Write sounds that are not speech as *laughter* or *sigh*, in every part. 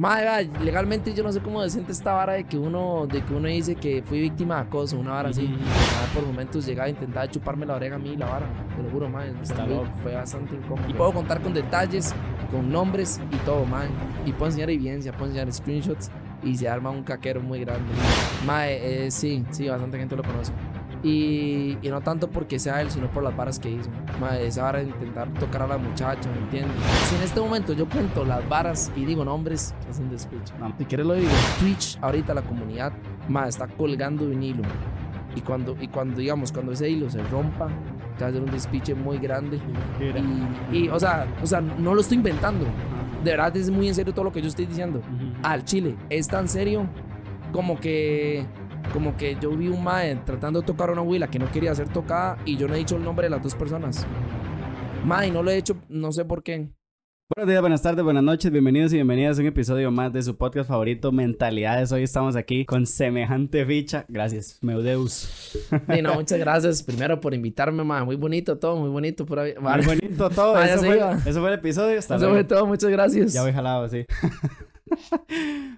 Mae, vea, legalmente yo no sé cómo decente esta vara de que uno, de que uno dice que fui víctima de acoso, una vara así. Ujú. Mae, por momentos llegaba a intentar chuparme la oreja a mí, la vara. Te lo juro, mae. Está fue, loco. fue bastante incómodo. Y puedo contar con detalles, con nombres y todo, mae. Y puedo enseñar evidencia, puedo enseñar screenshots y se arma un caquero muy grande. Mae, eh, sí, sí, bastante gente lo conoce. Y, y no tanto porque sea él, sino por las varas que hizo. Mae, esa vara de intentar tocar a la muchacha, ¿me entiendes? Si en este momento yo cuento las varas y digo nombres, es un despiche. No. Si quieres lo digo. Twitch, ahorita la comunidad, mae, está colgando un hilo. Y cuando, y cuando, digamos, cuando ese hilo se rompa, se va a hacer un despiche muy grande. Y, y, o sea, o sea, no lo estoy inventando. De verdad es muy en serio todo lo que yo estoy diciendo. Al chile, es tan serio como que como que yo vi un mae tratando de tocar a una huila que no quería ser tocada y yo no he dicho el nombre de las dos personas. Mae, no lo he hecho, no sé por qué. Buenos días, buenas tardes, buenas noches, bienvenidos y bienvenidas a un episodio más de su podcast favorito, Mentalidades. Hoy estamos aquí con semejante ficha. Gracias, Meudeus. Y no, *laughs* muchas gracias primero por invitarme, mae. Muy bonito todo, muy bonito. Por. Muy bonito todo. *laughs* Ah, eso, fue, eso fue el episodio. Hasta Eso luego. fue todo, muchas gracias. Ya voy jalado, sí. *laughs*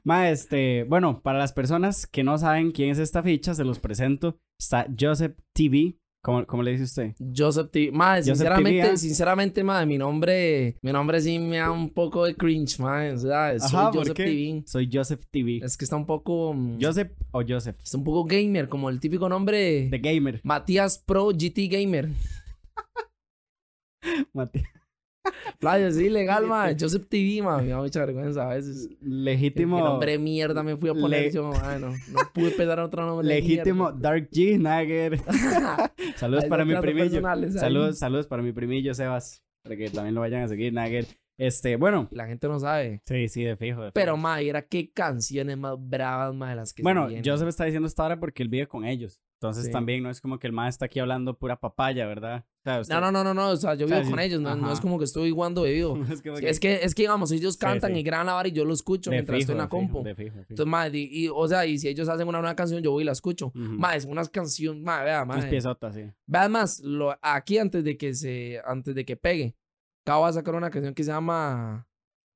Ma, este, bueno, para las personas que no saben quién es esta ficha, se los presento. Está Joseph TV. ¿Cómo, cómo le dice usted? Joseph T. Mae, Joseph sinceramente, TV, ¿eh? sinceramente, mae, mi nombre, mi nombre sí me da un poco de cringe, mae. O sea, soy Ajá, ¿por Joseph? TV. Soy Joseph TV. Es que está un poco. mm, ¿Joseph o Joseph? Está un poco gamer, como el típico nombre. The Gamer. Matías Pro GT Gamer. *laughs* Mati- Playa, sí, legal, man. Joseph TV, man. Me da mucha vergüenza a veces. Legítimo. ¿Qué nombre de mierda me fui a poner Le- yo, man? No, no pude pensar en otro nombre. de Legítimo Dark G Nagger. *laughs* Saludos para mi primillo. Saludos, saludos para mi primillo Sebas. Para que también lo vayan a seguir, Nagger. Este, bueno. La gente no sabe. Sí, sí, de fijo. de Pero, man, era qué canciones más bravas, man, de las que se Bueno, vienen. Joseph está diciendo esta hora porque él vive con ellos. Entonces Sí. también no es como que el más está aquí hablando pura papaya, ¿verdad? O sea, usted- No, no, no, no, no. O sea, yo O sea, vivo con sí. ellos. No, no es como que estoy jugando bebido. *laughs* es como Es que, es que, digamos, ellos cantan sí. y graban la vara y yo lo escucho de mientras estoy en fijo, la de fijo, de fijo, de fijo. Entonces, madre, y, y, o sea, y si ellos hacen una nueva canción, yo voy y la escucho. Ujú. Más, es unas canciones, madre, vea, madre. piezotas, sí. Vea más, lo, aquí antes de que se, antes de que pegue, acabo de sacar una canción que se llama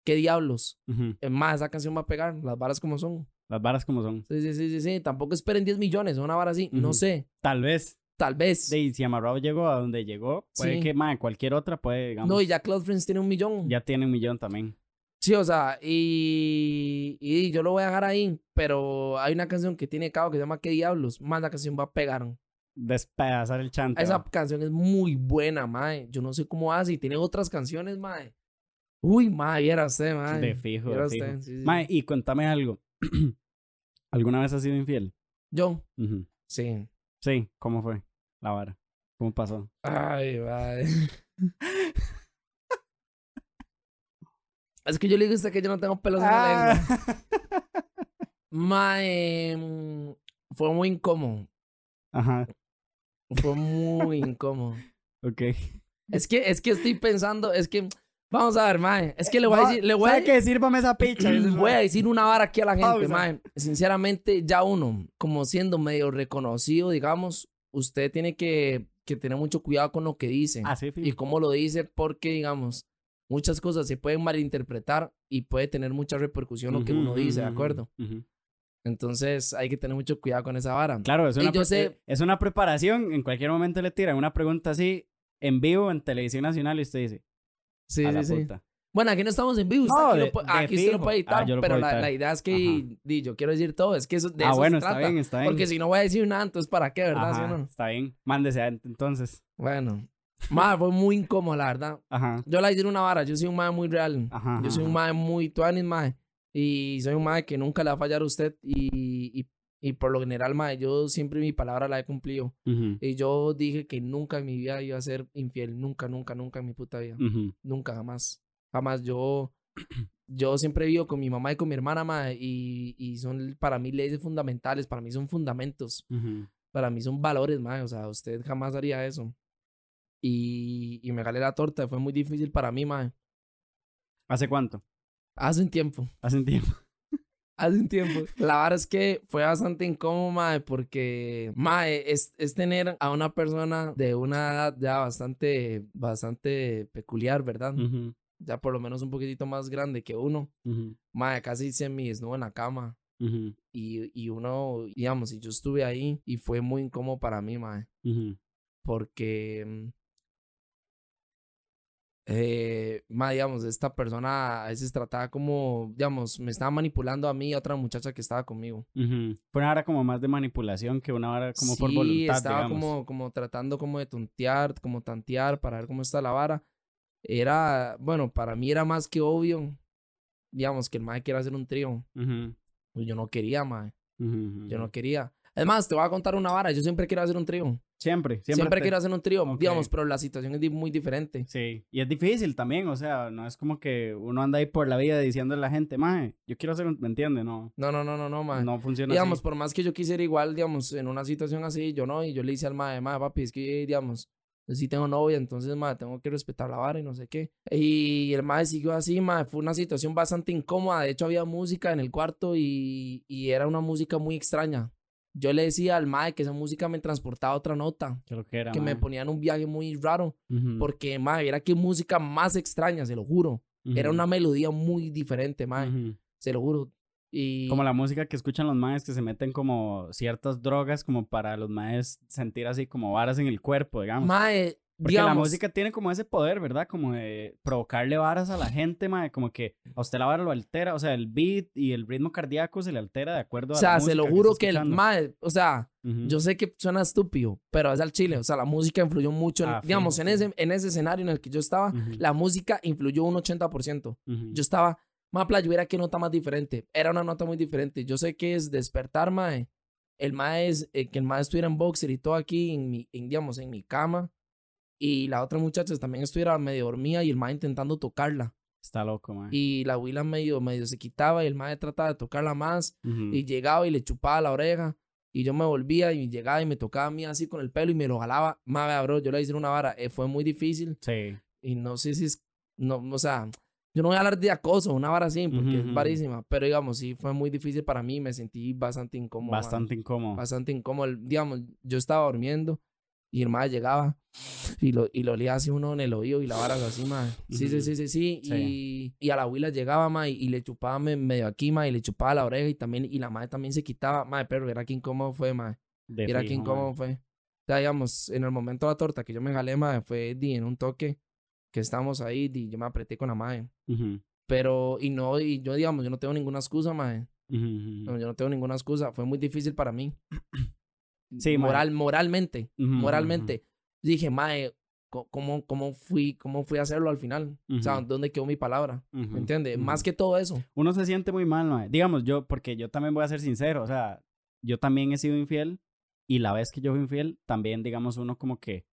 ¿Qué diablos? Ujú. Es más, esa canción va a pegar, las varas como son. Las varas como son. Sí, sí, sí, sí, sí. Tampoco esperen 10 millones, una vara así. No Ujú. sé, Tal vez. tal vez. De, si Amarrado llegó a donde llegó, puede Sí. que man, cualquier otra puede, digamos. No, y ya Cloud Friends tiene un millón. ya tiene un millón también. Sí, o sea, y, y yo lo voy a dejar ahí, pero hay una canción que tiene cabo que se llama ¿Qué diablos? Más la canción va a pegar. Despedazar el chante. Esa va. canción es muy buena, mae. Yo no sé cómo hace y tiene otras canciones, mae. Uy, mae, viera usted, mae. De fijo, de usted, fijo. sí, sí. Mae, y cuéntame algo. *clears throat* ¿Alguna vez has sido infiel? Yo, sí. Sí, ¿cómo fue la vara? ¿Cómo pasó? Ay, mae. *laughs* es que yo le digo a usted que yo no tengo pelos en la lengua. *laughs* Mae, mm, fue muy incómodo. Ajá, Fue muy incómodo. *laughs* ok. Es que, es que estoy pensando, es que, vamos a ver, mae. Es que le voy a decir, le voy a ¿Sabe qué? Sírvame esa picha. *clears throat* Voy a decir una vara aquí a la gente, Pausa. mae. Sinceramente, ya uno, como siendo medio reconocido, digamos, usted tiene que, que tener mucho cuidado con lo que dice Ah, sí, y cómo lo dice, porque, digamos, muchas cosas se pueden malinterpretar y puede tener mucha repercusión lo que uno dice, ¿de acuerdo? ujú. Hay hay que tener mucho cuidado con esa vara. Claro, es una, yo sé- es una preparación. En cualquier momento le tiran una pregunta así en vivo en televisión nacional y usted dice, Sí, a la sí, sí. puta. Bueno, aquí no estamos en vivo. usted No, aquí de- lo pu- de aquí usted lo puede Ah, editar, lo pero la, la idea es que di, yo quiero decir todo. Es que eso, de ah, eso bueno, se está trata. bien, está bien. Porque si no voy a decir nada, entonces ¿para qué, verdad? ¿Sí o Ajá, no? Está bien. Mándese entonces. Bueno, madre, fue muy incómodo, la verdad. Ajá. Yo le hice una vara, yo soy un madre muy real. Ajá, yo soy un madre muy tuanis, madre. Y soy un madre que nunca le va a fallar a usted. Y, y, y por lo general, madre, yo siempre mi palabra la he cumplido. Y yo dije que nunca en mi vida iba a ser infiel. Nunca, nunca, nunca en mi puta vida. Nunca, jamás. Jamás. Yo, *clears throat* yo siempre vivo con mi mamá y con mi hermana, madre. Y, y son para mí leyes fundamentales. Para mí son fundamentos. Para mí son valores, madre. O sea, usted jamás haría eso. Y, y me galé la torta. Fue muy difícil para mí, madre. ¿Hace cuánto? Hace un tiempo. Hace un tiempo. Hace un tiempo. La verdad es que fue bastante incómodo, mae, porque, mae, es, es tener a una persona de una edad ya bastante, bastante peculiar, ¿verdad? Ya por lo menos un poquitito más grande que uno, Ujú, mae, casi se me desnudo en la cama. Y, y uno, digamos, y yo estuve ahí y fue muy incómodo para mí, mae, porque, mm, eh, mae, digamos, esta persona a veces trataba como, digamos, me estaba manipulando a mí y a otra muchacha que estaba conmigo. Ujú. Fue una hora como más de manipulación que una hora como por Sí, voluntad, estaba digamos. como, como tratando como de tontear, como tantear para ver cómo está la vara. Era, bueno, para mí era más que obvio, digamos, que el mae quiera hacer un trío. Ujú, Pues yo no quería, mae. ujú, Yo no ujú. Quería. Además, te voy a contar una vara. Yo siempre quiero hacer un trío. Siempre, siempre. Siempre, te- quiero hacer un trío, Ok. digamos, pero la situación es muy diferente. Sí, y es difícil también, o sea, no es como que uno anda ahí por la vida diciendo a la gente, mae, yo quiero hacer un, ¿me entiende? No, No, no, no, no, no, mae. no funciona digamos, así. por más que yo quisiera igual, digamos, en una situación así, yo no, y yo le hice al mae, mae, papi, es que, digamos, yo sí tengo novia, entonces, mae, tengo que respetar la vara y no sé qué. Y el mae siguió así, mae, fue una situación bastante incómoda, de hecho había música en el cuarto y, y era una música muy extraña. Yo le decía al mae que esa música me transportaba a otra nota, lo que era, que me ponía en un viaje muy raro, Ujú, porque, mae, era que música más extraña, se lo juro. Era una melodía muy diferente, mae, se lo juro. Y... Como la música que escuchan los maes que se meten como ciertas drogas como para los maes sentir así como varas en el cuerpo, digamos. Mae, Porque digamos, la música tiene como ese poder, ¿verdad? Como de provocarle varas a la gente, mae, como que a usted la vara lo altera, o sea, el beat y el ritmo cardíaco se le altera de acuerdo o a sea, la se lo juro está que el mae, o sea, Ujú, yo sé que suena estúpido, pero es al chile, o sea, la música influyó mucho, en- Ah, digamos, fijo, en ese, en ese escenario en el que yo estaba, ujú, la música influyó un 80%. ujú. Yo estaba, más playa, hubiera qué nota más diferente, era una nota muy diferente. Yo sé que es despertar, mae, el mae es, eh, que el mae estuviera en boxer y todo aquí, en mi, en, digamos, en mi cama, y la otra muchacha también estuviera medio dormida y el mae intentando tocarla. Está loco, mae. Y la huila medio, medio se quitaba y el mae trataba de tocarla más. Ujú. Y llegaba y le chupaba la oreja. Y yo me volvía y llegaba y me tocaba a mí así con el pelo y me lo jalaba. Más bro, yo le hice una vara. eh, fue muy difícil. Sí. Y no sé si es. No, o sea, yo no voy a hablar de acoso, una vara así, porque Ujú, es ujú. varísima. Pero digamos, sí, fue muy difícil para mí. Me sentí bastante incómodo. mae, Bastante incómodo. Bastante incómodo. Digamos, yo estaba durmiendo y el mae llegaba y lo, y lo olía así uno en el oído y la vara así, mae. Sí, sí, sí, sí, sí. Y, y a la abuela llegaba, mae, y le chupaba me- medio aquí, mae, y le chupaba la oreja y también, y la madre también se quitaba, mae, pero era que incómodo fue, mae. Era que incómodo fue. O sea, digamos, en el momento de la torta que yo me jalé, mae, fue di, en un toque que estábamos ahí y yo me apreté con la madre. Pero, y no, y yo, digamos, yo no tengo ninguna excusa, mae. yo no tengo ninguna excusa. Fue muy difícil para mí. Sí. Moral, moralmente. Ujú, ujú, moralmente. Dije, mae, ¿cómo, cómo, fui, ¿cómo fui a hacerlo al final? O sea. ¿dónde quedó mi palabra? ¿Me entiendes? Más que todo eso. Uno se siente muy mal, mae. Digamos, yo, porque yo también voy a ser sincero, o sea, yo también he sido infiel y la vez que yo fui infiel, también, digamos, uno como que,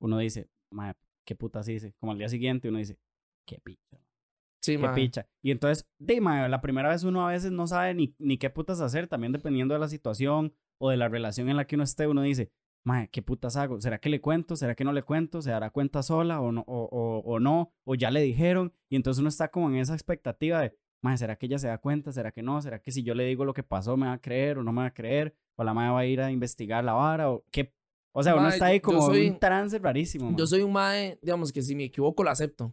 uno dice, mae, qué putas hice. Como al día siguiente uno dice, qué picha. Sí, qué picha. Y entonces, de, mae, la primera vez uno a veces no sabe ni, ni qué putas hacer, también dependiendo de la situación o de la relación en la que uno esté, uno dice, mae, ¿qué putas hago? ¿Será que le cuento? ¿Será que no le cuento? ¿Se dará cuenta sola o no? O, o, o no? ¿O ya le dijeron? Y entonces uno está como en esa expectativa de, mae, ¿será que ella se da cuenta? ¿Será que no? ¿Será que si yo le digo lo que pasó me va a creer o no me va a creer? ¿O la madre va a ir a investigar la vara? ¿O qué? O sea, uno está ahí como en soy- un trance rarísimo. Yo soy un mae, digamos que si me equivoco, lo acepto.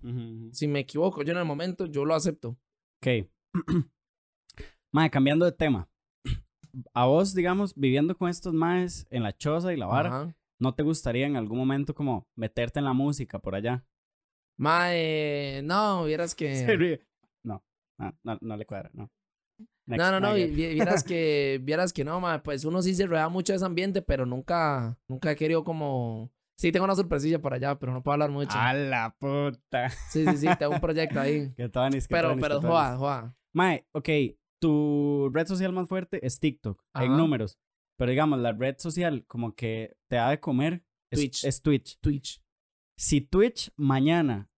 Si me equivoco yo en el momento, yo lo acepto. Ok. *clears throat* Mae, cambiando de tema. A vos, digamos, viviendo con estos maes en la choza y la vara, Ajá. ¿no te gustaría en algún momento como meterte en la música por allá? Mae, no, vieras *laughs* que... No, no, no, no le cuadra, no. Next, No, no, no, que- vieras que, *laughs* vieras que no, mae, pues uno sí se rueda mucho de ese ambiente, pero nunca, nunca he querido como... Sí, tengo una sorpresilla por allá, pero no puedo hablar mucho. ¡A la puta! Sí, sí, sí, tengo un proyecto ahí. *laughs* Qué tonis, qué pero, tonis, pero, joa, joa. Mae, ok, tu red social más fuerte es TikTok, en números. Pero digamos, la red social como que te da de comer es Twitch. es Twitch. Twitch. Si Twitch mañana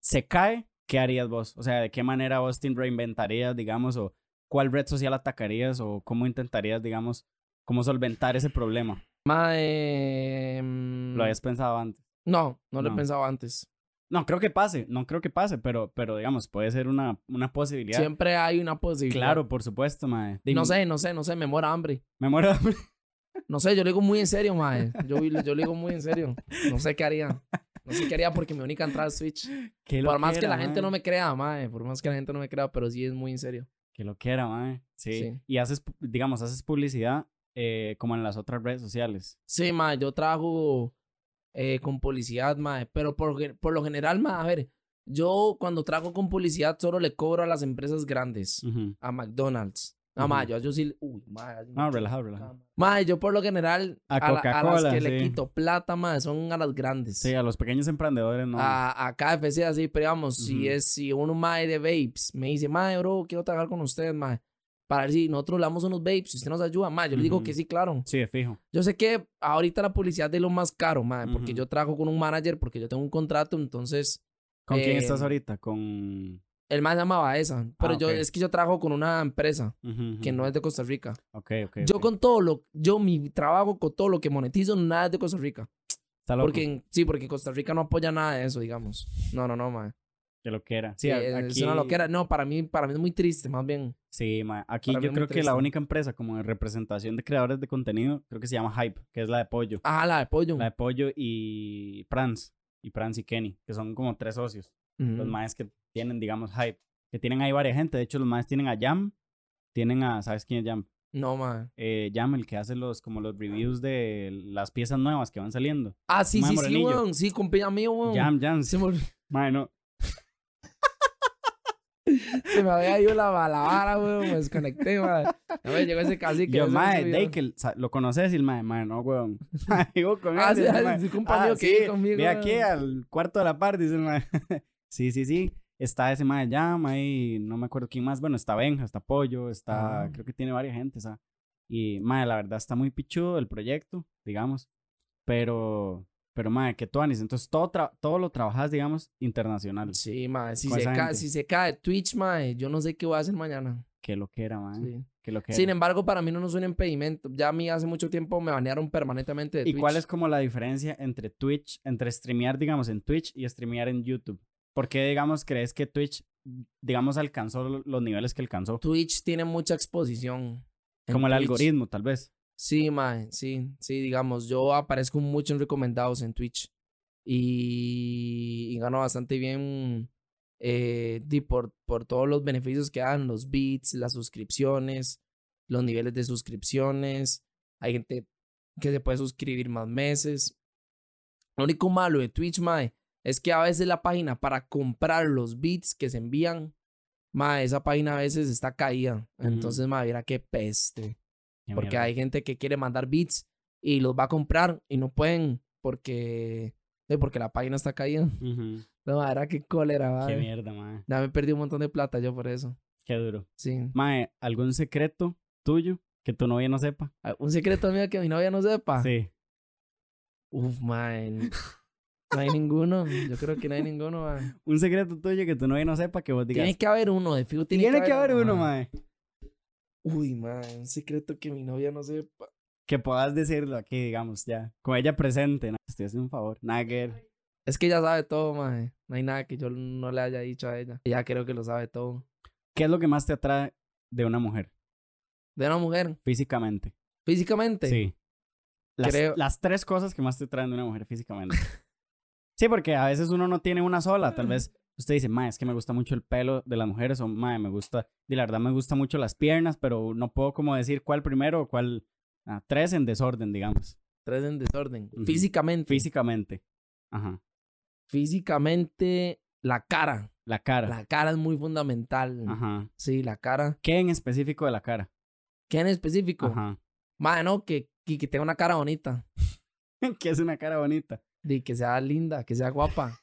se cae, ¿qué harías vos? O sea, ¿de qué manera vos te reinventarías, digamos, o cuál red social atacarías o cómo intentarías, digamos, cómo solventar ese problema? Mae... mm, ¿Lo habías pensado antes? No, no lo he No. pensado antes. No, creo que pase, no creo que pase, pero, pero digamos, puede ser una, una posibilidad. Siempre hay una posibilidad. Claro, por supuesto, mae. Dime, No sé, no sé, no sé, me muero hambre. Me muero de hambre. *laughs* No sé, yo lo digo muy en serio, mae. *laughs* Yo, yo lo digo muy en serio. No sé qué haría. No sé qué haría porque mi única entrada es Twitch. *laughs* Qué Por más que la gente no me crea, mae. Por más que la gente no me crea, pero sí es muy en serio. Que lo quiera, mae. Sí. Sí. Y haces, digamos, haces publicidad eh, como en las otras redes sociales. Sí, mae, yo trabajo eh, con publicidad, mae. Pero por, por lo general, mae, a ver, yo cuando trabajo con publicidad solo le cobro a las empresas grandes. Ujú. A McDonald's. No, Ujú. mae, yo, yo sí. Uy, mae. No, relajado, relajado. Mae, yo por lo general A a, la- a las que le sí. quito plata, mae, son a las grandes. Sí, a los pequeños emprendedores no. a, a KFC así, pero digamos, si Ujú. es si uno mae de vapes me dice, mae, bro, quiero trabajar con usted, mae, para ver si nosotros le damos unos vapes, si usted nos ayuda, mae, yo le digo que sí, claro. Sí, de fijo. Yo sé que ahorita la publicidad es lo más caro, mae, porque yo trabajo con un manager, porque yo tengo un contrato, entonces ¿Con quién estás Eh, ahorita? Con. el más llamaba esa, pero yo ok. es que yo trabajo con una empresa que no es de Costa Rica. Ok, ok. Yo con todo lo, yo mi trabajo con todo lo que monetizo, nada es de Costa Rica. Está loco. Porque, sí, porque Costa Rica no apoya nada de eso, digamos. No, no, no, mae. Que lo quiera. Sí, Sí, a- es aquí. una loquera. No, para mí, para mí es muy triste, más bien. Sí, ma, aquí Para yo creo que la única empresa como de representación de creadores de contenido, creo que se llama Hype, que es la de Pollo. Ah, la de pollo. La de Pollo y Prance. Y Prance y Kenny, que son como tres socios. Los maes que tienen, digamos, Hype. Que tienen ahí varias gente. De hecho, los maes tienen a Jam. Tienen a, ¿sabes quién es Jam? No, ma. Eh, Jam, el que hace los, como los reviews de las piezas nuevas que van saliendo. Ah, sí, sí, sí, weón. Sí, compilla mío, weón. Jam, Jam. Se me, no. Se me había ido la, la vara, weón. Me desconecté, ma. No me llegó ese cacique. Yo, mae, sa- ¿lo conoces? Y el mae, mae, no, weón. *laughs* Mae, Vivo con Ah, él. sí, dice el ah, mae. sí, compañero Ah, que sí, vive conmigo, Ve aquí weón. al cuarto de la par, dice el mae. *laughs* sí, sí, sí. Está ese mae Jam ahí, no me acuerdo quién más. Bueno, está Benja, está Pollo, está, Ah. creo que tiene varias gente, ¿sabes? Y, mae, la verdad está muy pichudo el proyecto, digamos. Pero, pero, mae, que tú Anis. Entonces, todo, todo lo trabajas, digamos, internacional. Sí, ma. Si se, cae, si se cae Twitch, ma, yo no sé qué voy a hacer mañana. Que lo que era, mae. Sí. Que lo que Sin era. embargo, para mí no es un impedimento. Ya a mí hace mucho tiempo me banearon permanentemente de ¿Y Twitch. cuál es como la diferencia entre Twitch, entre streamear, digamos, en Twitch y streamear en YouTube? ¿Por qué, digamos, crees que Twitch, digamos, alcanzó lo- los niveles que alcanzó? Twitch tiene mucha exposición. Como el Twitch. algoritmo, tal vez. Sí, mae, sí, sí, digamos, yo aparezco mucho en recomendados en Twitch y, y gano bastante bien eh, di por, por todos los beneficios que dan, los bits, las suscripciones, los niveles de suscripciones, hay gente que se puede suscribir más meses. Lo único malo de Twitch, mae, es que a veces la página para comprar los bits que se envían, mae, esa página a veces está caída. Entonces, mae, mira qué peste. Qué Porque mierda. hay gente que quiere mandar beats y los va a comprar y no pueden porque, porque la página está caída. *laughs* No, era qué cólera, Qué madre. mierda, mae. Ya me perdí un montón de plata yo por eso. Qué duro. Sí. Mae, ¿algún secreto tuyo que tu novia no sepa? Ah, Un secreto mío que mi novia no sepa. Sí. Uf, man. *laughs* No hay ninguno. Yo creo que no hay ninguno, man. Un secreto tuyo que tu novia no sepa que vos digas. Tiene que haber uno, de fijo tiene, Tiene que haber uno, mae. Uy, man, un secreto que mi novia no sepa. Que puedas decirlo aquí, digamos, ya. Con ella presente. ¿no? Estoy haciendo un favor. Nada que. Es que ella sabe todo, man. No hay nada que yo no le haya dicho a ella. Ella creo que lo sabe todo. ¿Qué es lo que más te atrae de una mujer? De una mujer, Físicamente. físicamente. Sí. Las, Creo- las tres cosas que más te traen de una mujer físicamente. *laughs* sí, porque a veces uno no tiene una sola. Tal vez usted dice, ma, es que me gusta mucho el pelo de las mujeres o, ma, me gusta, y la verdad me gusta mucho las piernas, pero no puedo como decir cuál primero o cuál. ah, tres en desorden, digamos. Tres en desorden. Físicamente. Físicamente. Ajá. Físicamente, la cara. La cara. La cara es muy fundamental. Ajá. Sí, la cara. ¿Qué en específico de la cara? ¿Qué en específico? Ajá. Madre, no, que, que, que tenga una cara bonita. *laughs* que es una cara bonita. De que sea linda, que sea guapa.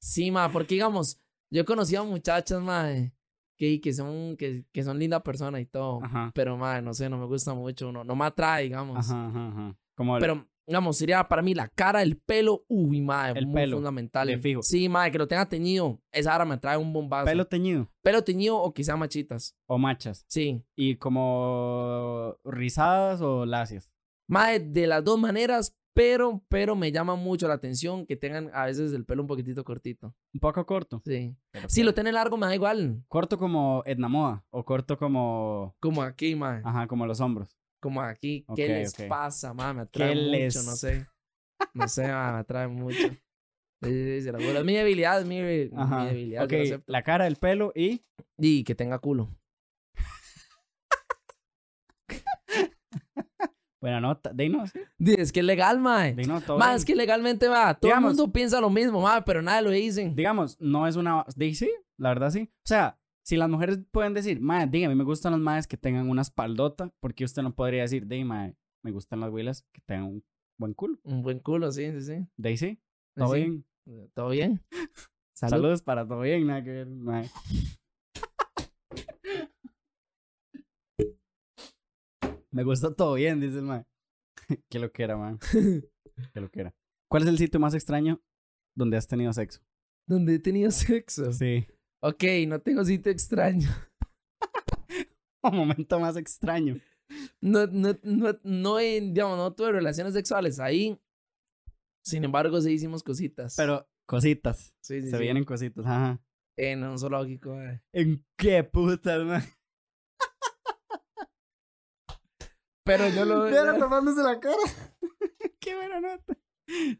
Sí, ma, porque digamos, yo he conocido a muchachas, madre, que, que son, que, que son linda persona y todo. Ajá. Pero, madre, no sé, no me gusta mucho, no, no me atrae, digamos. Ajá, ajá, ajá. Como el- Pero, digamos, sería para mí la cara, el pelo, uy, madre, El muy pelo, fundamental. de fijo. Sí, madre, que lo tenga teñido. Esa ahora me trae un bombazo. pelo teñido Pelo teñido o quizá machitas. o machas. Sí. Y como rizadas o lacias. Madre, de las dos maneras, pero, pero me llama mucho la atención que tengan a veces el pelo un poquitito cortito. Un poco corto. Sí. pero Si lo tiene largo, me da igual. Corto como Edna Moda o corto como... Como aquí, madre. Ajá, como los hombros. Como aquí. ¿Qué les pasa, madre? Me atrae ¿Qué mucho, les- no sé. No sé, madre, me atrae mucho. Sí, mi debilidad, mi, mi Ajá. debilidad. Ok, lo acepto. la cara, el pelo y... Y que tenga culo. Buena nota. De ahí no, sí. Di, Es que es legal, mae. No, todo Ma, bien. es que legalmente, va, todo Digamos- el mundo piensa lo mismo, ma, pero nadie lo dicen. digamos, no es una... Sí, la verdad sí. O sea, si las mujeres pueden decir, madre, dígame, me gustan las madres que tengan una espaldota, porque usted no podría decir, de madre, me gustan las huilas que tengan un buen culo. Un buen culo, sí, sí, sí. Sí, todo Sí. bien. ¿Todo bien? *laughs* Salud. Saludos para todo bien, nada que ver, mae. Me gusta todo bien, dice el mae. *laughs* Qué lo que era, man. *laughs* Qué lo que era. ¿Cuál es el sitio más extraño donde has tenido sexo? Donde he tenido sexo. Sí. Ok, no tengo sitio extraño. *laughs* Un momento más extraño. No, no, no, no, he- digamos, no tuve relaciones sexuales ahí. Sin embargo, sí hicimos cositas. Pero cositas. sí, sí, Se sí. vienen cositas. Ajá. En un zoológico, mae. ¿En qué putas, man? Pero yo lo. Mira, tapándose la cara. *laughs* qué buena nota.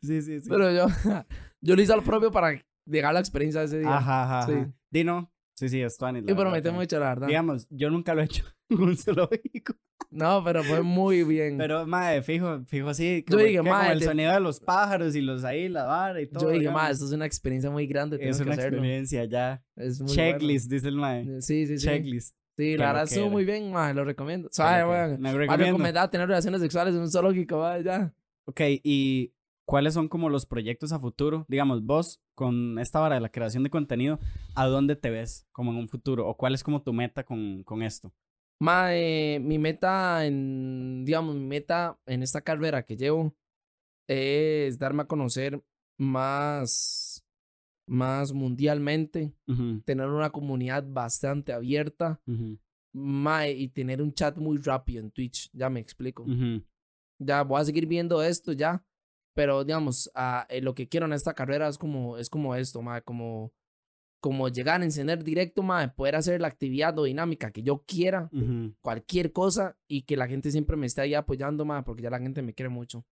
Sí, sí, sí. Pero yo, *laughs* yo lo hice al propio para llegar a la experiencia de ese día. Ajá, ajá. Sí. ajá. Dino. Sí, sí, es la Y Tuanis. mucho, la verdad. Digamos, yo nunca lo he hecho *laughs* en un zoológico. No, pero fue muy bien. Pero, madre, fijo, fijo así. Yo dije, que mae, el te- sonido de los pájaros y los ahí, la vara y todo. yo dije, digamos. ma, esto es una experiencia muy grande. Es que una hacerlo. experiencia ya. Es muy Checklist, dice el bueno. Sí, sí, sí. Checklist. Sí, la verdad estuvo muy bien, ma, lo recomiendo. ¿Sabes, weón? Me recomendada tener relaciones sexuales en un zoológico, ma, ya. Ok, ¿y cuáles son como los proyectos a futuro? Digamos, vos, con esta vara de la creación de contenido, ¿a dónde te ves como en un futuro? ¿O cuál es como tu meta con, con esto? Ma, eh, mi meta en, digamos, mi meta en esta carrera que llevo es darme a conocer más, más mundialmente, tener una comunidad bastante abierta, ma, y tener un chat muy rápido en Twitch, ya me explico. ya voy a seguir viendo esto ya, pero digamos, ah, eh, lo que quiero en esta carrera es como, es como esto, mae, como, como llegar a encender directo, mae, poder hacer la actividad o dinámica que yo quiera, cualquier cosa, y que la gente siempre me esté ahí apoyando, mae, porque ya la gente me quiere mucho.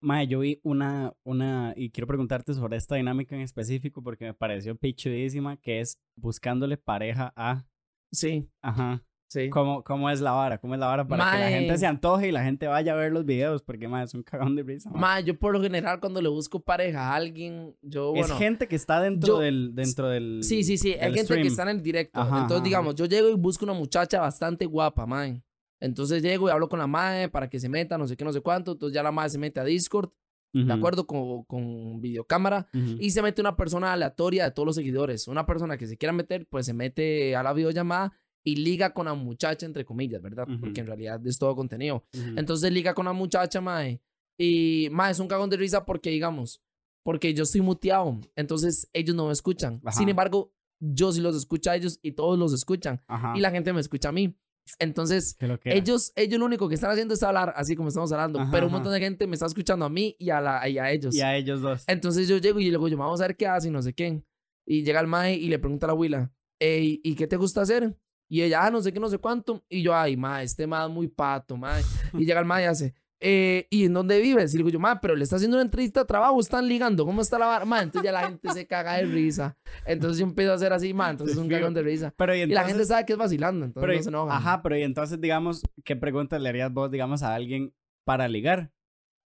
Mae, yo vi una, una, y quiero preguntarte sobre esta dinámica en específico porque me pareció pichudísima, que es buscándole pareja a, Sí, ajá, sí. ¿cómo, cómo es la vara? ¿Cómo es la vara para que la gente se antoje y la gente vaya a ver los videos? Porque, mae, es un cagón de risa, mae. Mae, yo por lo general cuando le busco pareja a alguien, yo, bueno... es gente que está dentro yo- del, dentro del... Sí, sí, sí. Hay gente stream. que está en el directo. Ajá, Entonces, ajá, digamos, yo llego y busco una muchacha bastante guapa, mae. Entonces llego y hablo con la mae para que se meta, no sé qué, no sé cuánto. Entonces ya la mae se mete a Discord, de acuerdo con, con videocámara. Y se mete una persona aleatoria de todos los seguidores. Una persona que se quiera meter, pues se mete a la videollamada y liga con la muchacha, entre comillas, ¿verdad? Porque en realidad es todo contenido. Entonces liga con la muchacha, mae. Y, mae, es un cagón de risa porque, digamos, porque yo estoy muteado. Entonces ellos no me escuchan. Ajá. Sin embargo, yo sí los escucho a ellos y todos los escuchan. Ajá. Y la gente me escucha a mí. Entonces, ¿Qué lo ellos, ellos lo único que están haciendo es hablar, así como estamos hablando. Ajá, pero un montón de gente me está escuchando a mí y a, la, y a ellos. Y a ellos dos. Entonces yo llego y luego yo, vamos a ver qué hace y no sé qué. Y llega el mae y le pregunta a la abuela, "Ey, ¿y qué te gusta hacer? Y ella, ah, no sé qué, no sé cuánto. Y yo, ay, mae, este mae es muy pato, mae. Y llega el mae y hace, eh, ¿y en dónde vives? Y le digo yo, mae, pero le está haciendo una entrevista de trabajo, están ligando, ¿cómo está la vara? Mae, entonces ya la gente se caga de risa. Entonces yo empiezo a hacer así, mae, entonces es un *laughs* cagón de risa. Pero y la gente sabe que es vacilando, entonces pero, no se enojan. Ajá, pero y entonces, digamos, ¿qué preguntas le harías vos, digamos, a alguien para ligar?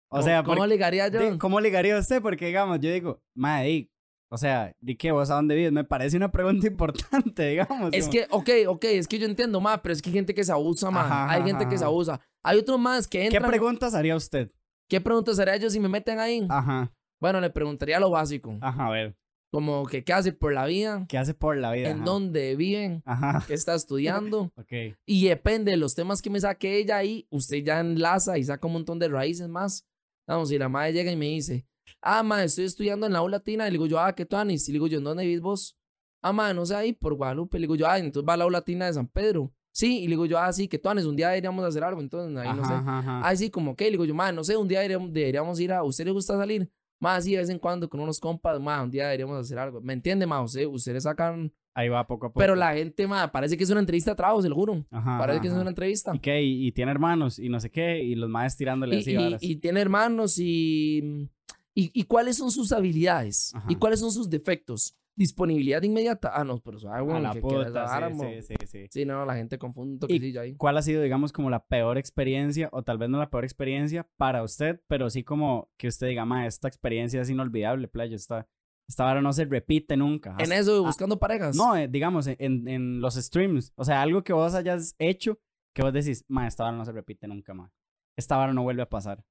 O ¿Cómo- sea, ¿cómo porque- ligaría yo? ¿cómo ligaría usted? Porque, digamos, yo digo, di, o sea, ¿di qué vos a dónde vives? Me parece una pregunta *laughs* importante, digamos. Es como- que, ok, ok, es que yo entiendo, mae, pero es que hay gente que se abusa, mae. Ajá, Hay ajá, gente que se abusa. Hay otros más que ¿Qué entran. preguntas haría usted? ¿Qué preguntas haría yo si me meten ahí? Ajá, Bueno, le preguntaría lo básico. ajá, a ver, Como que qué hace por la vida, ¿qué hace por la vida? en Ajá. dónde viven, Ajá, qué está estudiando. *laughs* ok. y depende de los temas que me saque ella ahí, usted ya enlaza y saca un montón de raíces más. Vamos, si la madre llega y me dice, ah, madre, estoy estudiando en la U Latina. Y le digo yo, ah, ¿qué tú, Anis? Y le digo yo, ¿en dónde vivís vos? Ah, madre, no sé ahí, por Guadalupe. Le digo yo, ah, entonces va a la U Latina de San Pedro. Sí, y le digo yo, ah, sí, que tú, Anis, un día deberíamos hacer algo. Entonces, ahí no sé. Ajá, ajá, ajá. Ay, sí, como que, le digo yo, ma, no sé, un día deberíamos, deberíamos ir a, ¿usted le gusta salir? Más sí, de vez en cuando con unos compas, ma, un día deberíamos hacer algo. ¿Me entiende, ma? Usted, ustedes sacan, Ahí va poco a poco. pero la gente, ma, parece que es una entrevista de trabajo, se lo juro. Ajá, Parece ajá, que es ajá. una entrevista. ¿Y qué? Y, y tiene hermanos y no sé qué, y los maes tirándole Y, así y- varas. y tiene hermanos y, ¿Y, y cuáles son sus habilidades? ¿Y Ajá. cuáles son sus defectos? Disponibilidad inmediata. Ah, no, pero suave, A weón, la que puta, sí, sí, sí, sí. Sí, no, la gente confunde un toquecillo ahí. ¿Cuál ha sido, digamos, como la peor experiencia, o tal vez no la peor experiencia para usted, pero sí como que usted diga, ma, esta experiencia es inolvidable, playa, esta, esta vara no se repite nunca. En eso, ah, buscando parejas. No, eh, digamos, en, en los streams, o sea, algo que vos hayas hecho, que vos decís, ma, esta vara no se repite nunca, ma. Esta vara no vuelve a pasar.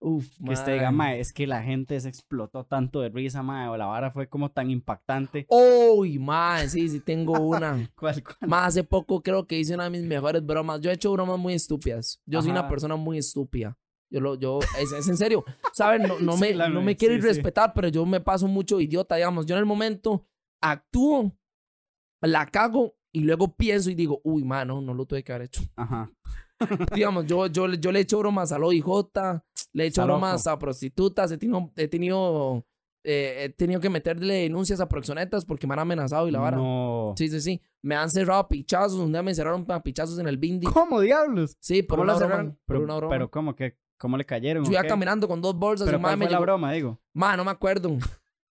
Uf, Que usted diga, mae. es que la gente se explotó tanto de risa, ma, o la vara fue como tan impactante. Uy, mae, sí, sí tengo una. *laughs* ¿Cuál, cuál? Más hace poco creo que hice una de mis mejores bromas. Yo he hecho bromas muy estúpidas. Yo soy una Ajá. persona muy estúpida. Yo lo, yo, es, es en serio. ¿Saben? No, no *laughs* Sí, me, no me- quiero sí, sí. irrespetar, pero yo me paso mucho idiota, digamos. Yo en el momento actúo, la cago y luego pienso y digo, uy, mano, no lo tuve que haber hecho. Ajá. *laughs* digamos, yo, yo, yo le he hecho bromas a OIJ, le he hecho Está bromas loco. a prostitutas, he tenido, he tenido, eh, he tenido que meterle denuncias a proxenetas porque me han amenazado y la vara. No. Sí, sí, sí. Me han cerrado a pichazos. Un día me cerraron a pichazos en el bindi. ¿Cómo diablos? Sí, por ¿Cómo una la broma. Por Pero, una broma. pero ¿cómo? ¿Qué, ¿Cómo le cayeron? Yo iba caminando con dos bolsas. ¿Pero y cuál me fue la llegó- broma, digo? Ma, no me acuerdo.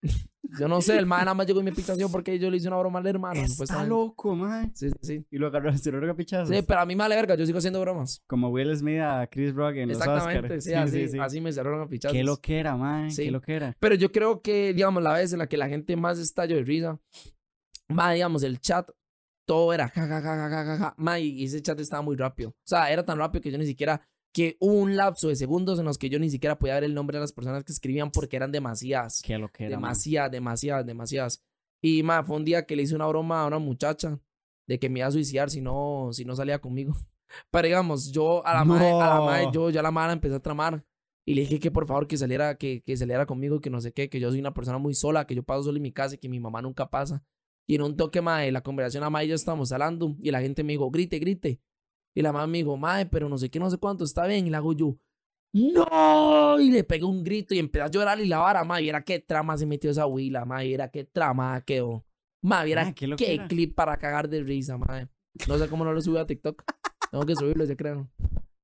*laughs* Yo no sé, el mae nada más llegó en mi habitación porque yo le hice una broma al hermano. Está loco, man. Sí, sí, sí. Y *laughs* lo agarró a pichazos. Sí, pero a mí me vale verga, yo sigo haciendo bromas. Como Will Smith a Chris Rock en los Exactamente, Oscars. *laughs* sí, así, así me cerraron a pichazos. Qué lo que era, man. Sí. Qué lo que era. Pero yo creo que, digamos, la vez en la que la gente más estalló de risa, ma, digamos, el chat, todo era ja, ja, ja, ja, ja, ja, ja, ma, y ese chat estaba muy rápido. O sea, era tan rápido que yo ni siquiera, que hubo un lapso de segundos en los que yo ni siquiera podía ver el nombre de las personas que escribían porque eran demasiadas. Qué lo que era, man. Demasiadas, demasiadas, demasiadas. Y, ma, fue un día que le hice una broma a una muchacha de que me iba a suicidar si no, si no salía conmigo. *laughs* Pero digamos, yo a la mae, a la No. yo ya la la empecé a tramar. Y le dije que por favor que saliera, que, que saliera conmigo, que no sé qué, que yo soy una persona muy sola, que yo paso solo en mi casa y que mi mamá nunca pasa. Y en un toque, mae, la conversación a yo estábamos hablando y la gente me dijo, grite, grite. Y la mamá me dijo, mae, pero no sé qué, no sé cuánto, está bien. Y le hago yo, ¡No! Y le pegué un grito y empecé a llorar y la vara, mae, viera qué trama se metió esa huila, mae, viera qué trama quedó. Mae, viera qué clip para cagar de risa, mae. No sé cómo no lo subí a TikTok. Tengo que subirlo, yo creo.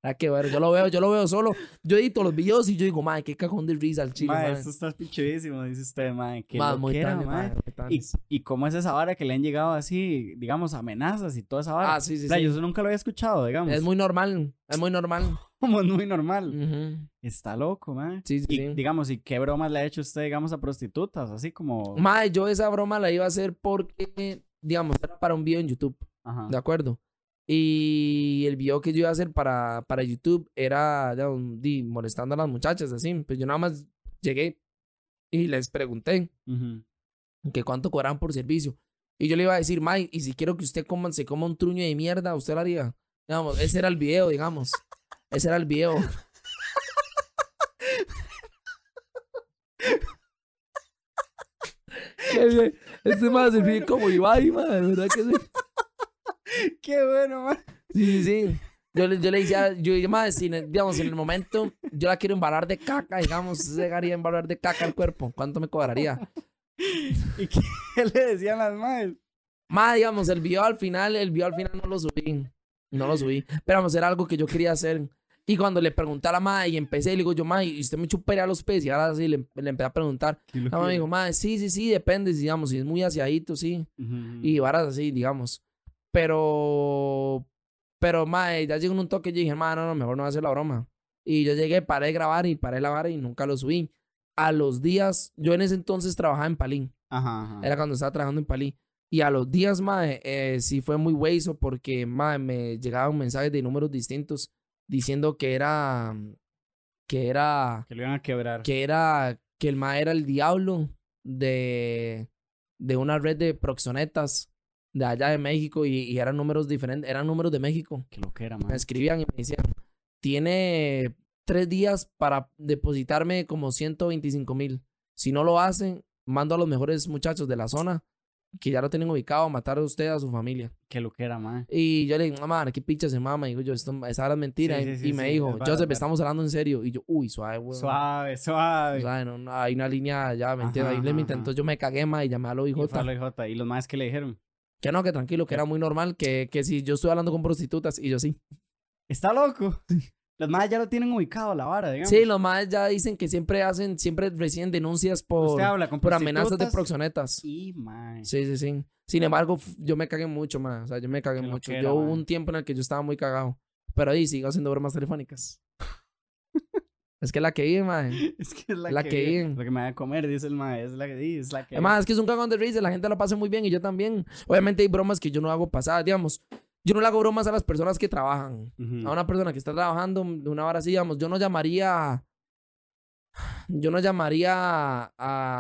Ah, qué bueno. Yo lo veo, yo lo veo solo. Yo edito los videos y yo digo, mae, qué cagón de risa al chile, mae. esto está pichudísimo, dice usted, man. Qué Mae, muy ¿Y, tanis. ¿Y cómo es esa vara que le han llegado así, digamos, amenazas y toda esa vara? Ah, sí, sí, O sea, sí. Yo eso nunca lo había escuchado, digamos. Es muy normal, es muy normal. *laughs* Como es muy normal. Está loco, man. Sí, sí, Y sí. digamos, ¿y qué bromas le ha hecho usted, digamos, a prostitutas? Así como... Mae, yo esa broma la iba a hacer porque, digamos, era para un video en YouTube. Ajá. ¿De acuerdo? Y el video que yo iba a hacer para, para YouTube era de, molestando a las muchachas, así. Pues yo nada más llegué y les pregunté que cuánto cobraban por servicio. Y yo le iba a decir, Mike, y si quiero que usted coma, se coma un truño de mierda, usted lo haría. Digamos, ese era el video, digamos. Ese era el video. Bien. Este más se ríe como Ibai, man, ¿verdad que sí? *laughs* Qué bueno, man. Sí, sí, sí. Yo, le- yo le decía, yo más, si, el- digamos, en el momento yo la quiero embarrar de caca, digamos, llegaría a embarrar de caca al cuerpo, ¿cuánto me cobraría? *laughs* ¿Y qué le decían las madres? Más, digamos, el video al final, el video al final no lo subí, no lo subí, pero vamos, era algo que yo quería hacer. Y cuando le pregunté a la madre y empecé, le digo yo, madre, ¿y usted me chuparía los pies? Y ahora sí, le, le empecé a preguntar. La madre me dijo, madre, sí, sí, sí, depende, digamos, si es muy haciadito, sí. Y varas así, digamos. Pero, pero, mae, ya llegó un toque y dije, mae, no, no, mejor no hacer la broma. Y yo llegué, paré de grabar y paré de grabar y nunca lo subí. A los días, yo en ese entonces trabajaba en Palín. Ajá, ajá. Era cuando estaba trabajando en Palín. Y a los días, mae, eh, sí fue muy hueso porque, mae, me llegaban mensajes de números distintos diciendo que era, que era, Que lo iban a quebrar. que era, que el mae era el diablo de, de una red de proxonetas de allá de México y, y eran números diferentes, eran números de México. Que lo que era, Me man. escribían y me decían, tiene tres días para depositarme como 125 mil. Si no lo hacen, mando a los mejores muchachos de la zona que ya lo tienen ubicado a matar a usted y a su familia. Que lo que era, man. Y yo le digo, mamá, ¿qué picha se mama? Y digo yo, esto, esa era mentira. Sí, y, sí, sí, y me dijo, Joseph, estamos hablando en serio. Y yo, uy, suave, weón. Suave, suave. Suave, no, no, hay una línea ya, ¿me entiendes? Ahí le me intentó, yo me cagué más y llamé a lo Y hijo. fue a lo IJ. Y los más que le dijeron. Que no, que tranquilo, que era muy normal, que, que si yo estoy hablando con prostitutas y yo sí. Está loco. *laughs* Los más ya lo tienen ubicado la vara, digamos. Sí, los más ya dicen que siempre hacen, siempre reciben denuncias por, Usted habla con por amenazas de proxonetas. Y, mae. Sí, sí, sí. Sin embargo, yo me cagué mucho, man. O sea, yo me cagué mucho. loquera, yo hubo man. un tiempo en el que yo estaba muy cagado. Pero ahí sigo haciendo bromas telefónicas. Es que es la que vive, man. *laughs* Es que es la, La que, que vive. Lo que me va a comer, dice el mae. Es la que dice, es la que. Además, es que es un cagón de risa. La gente la pasa muy bien y yo también. Obviamente hay bromas que yo no hago pasadas, digamos. Yo no le hago bromas a las personas que trabajan. Ujú. A una persona que está trabajando de una hora así, digamos, yo no llamaría. Yo no llamaría a,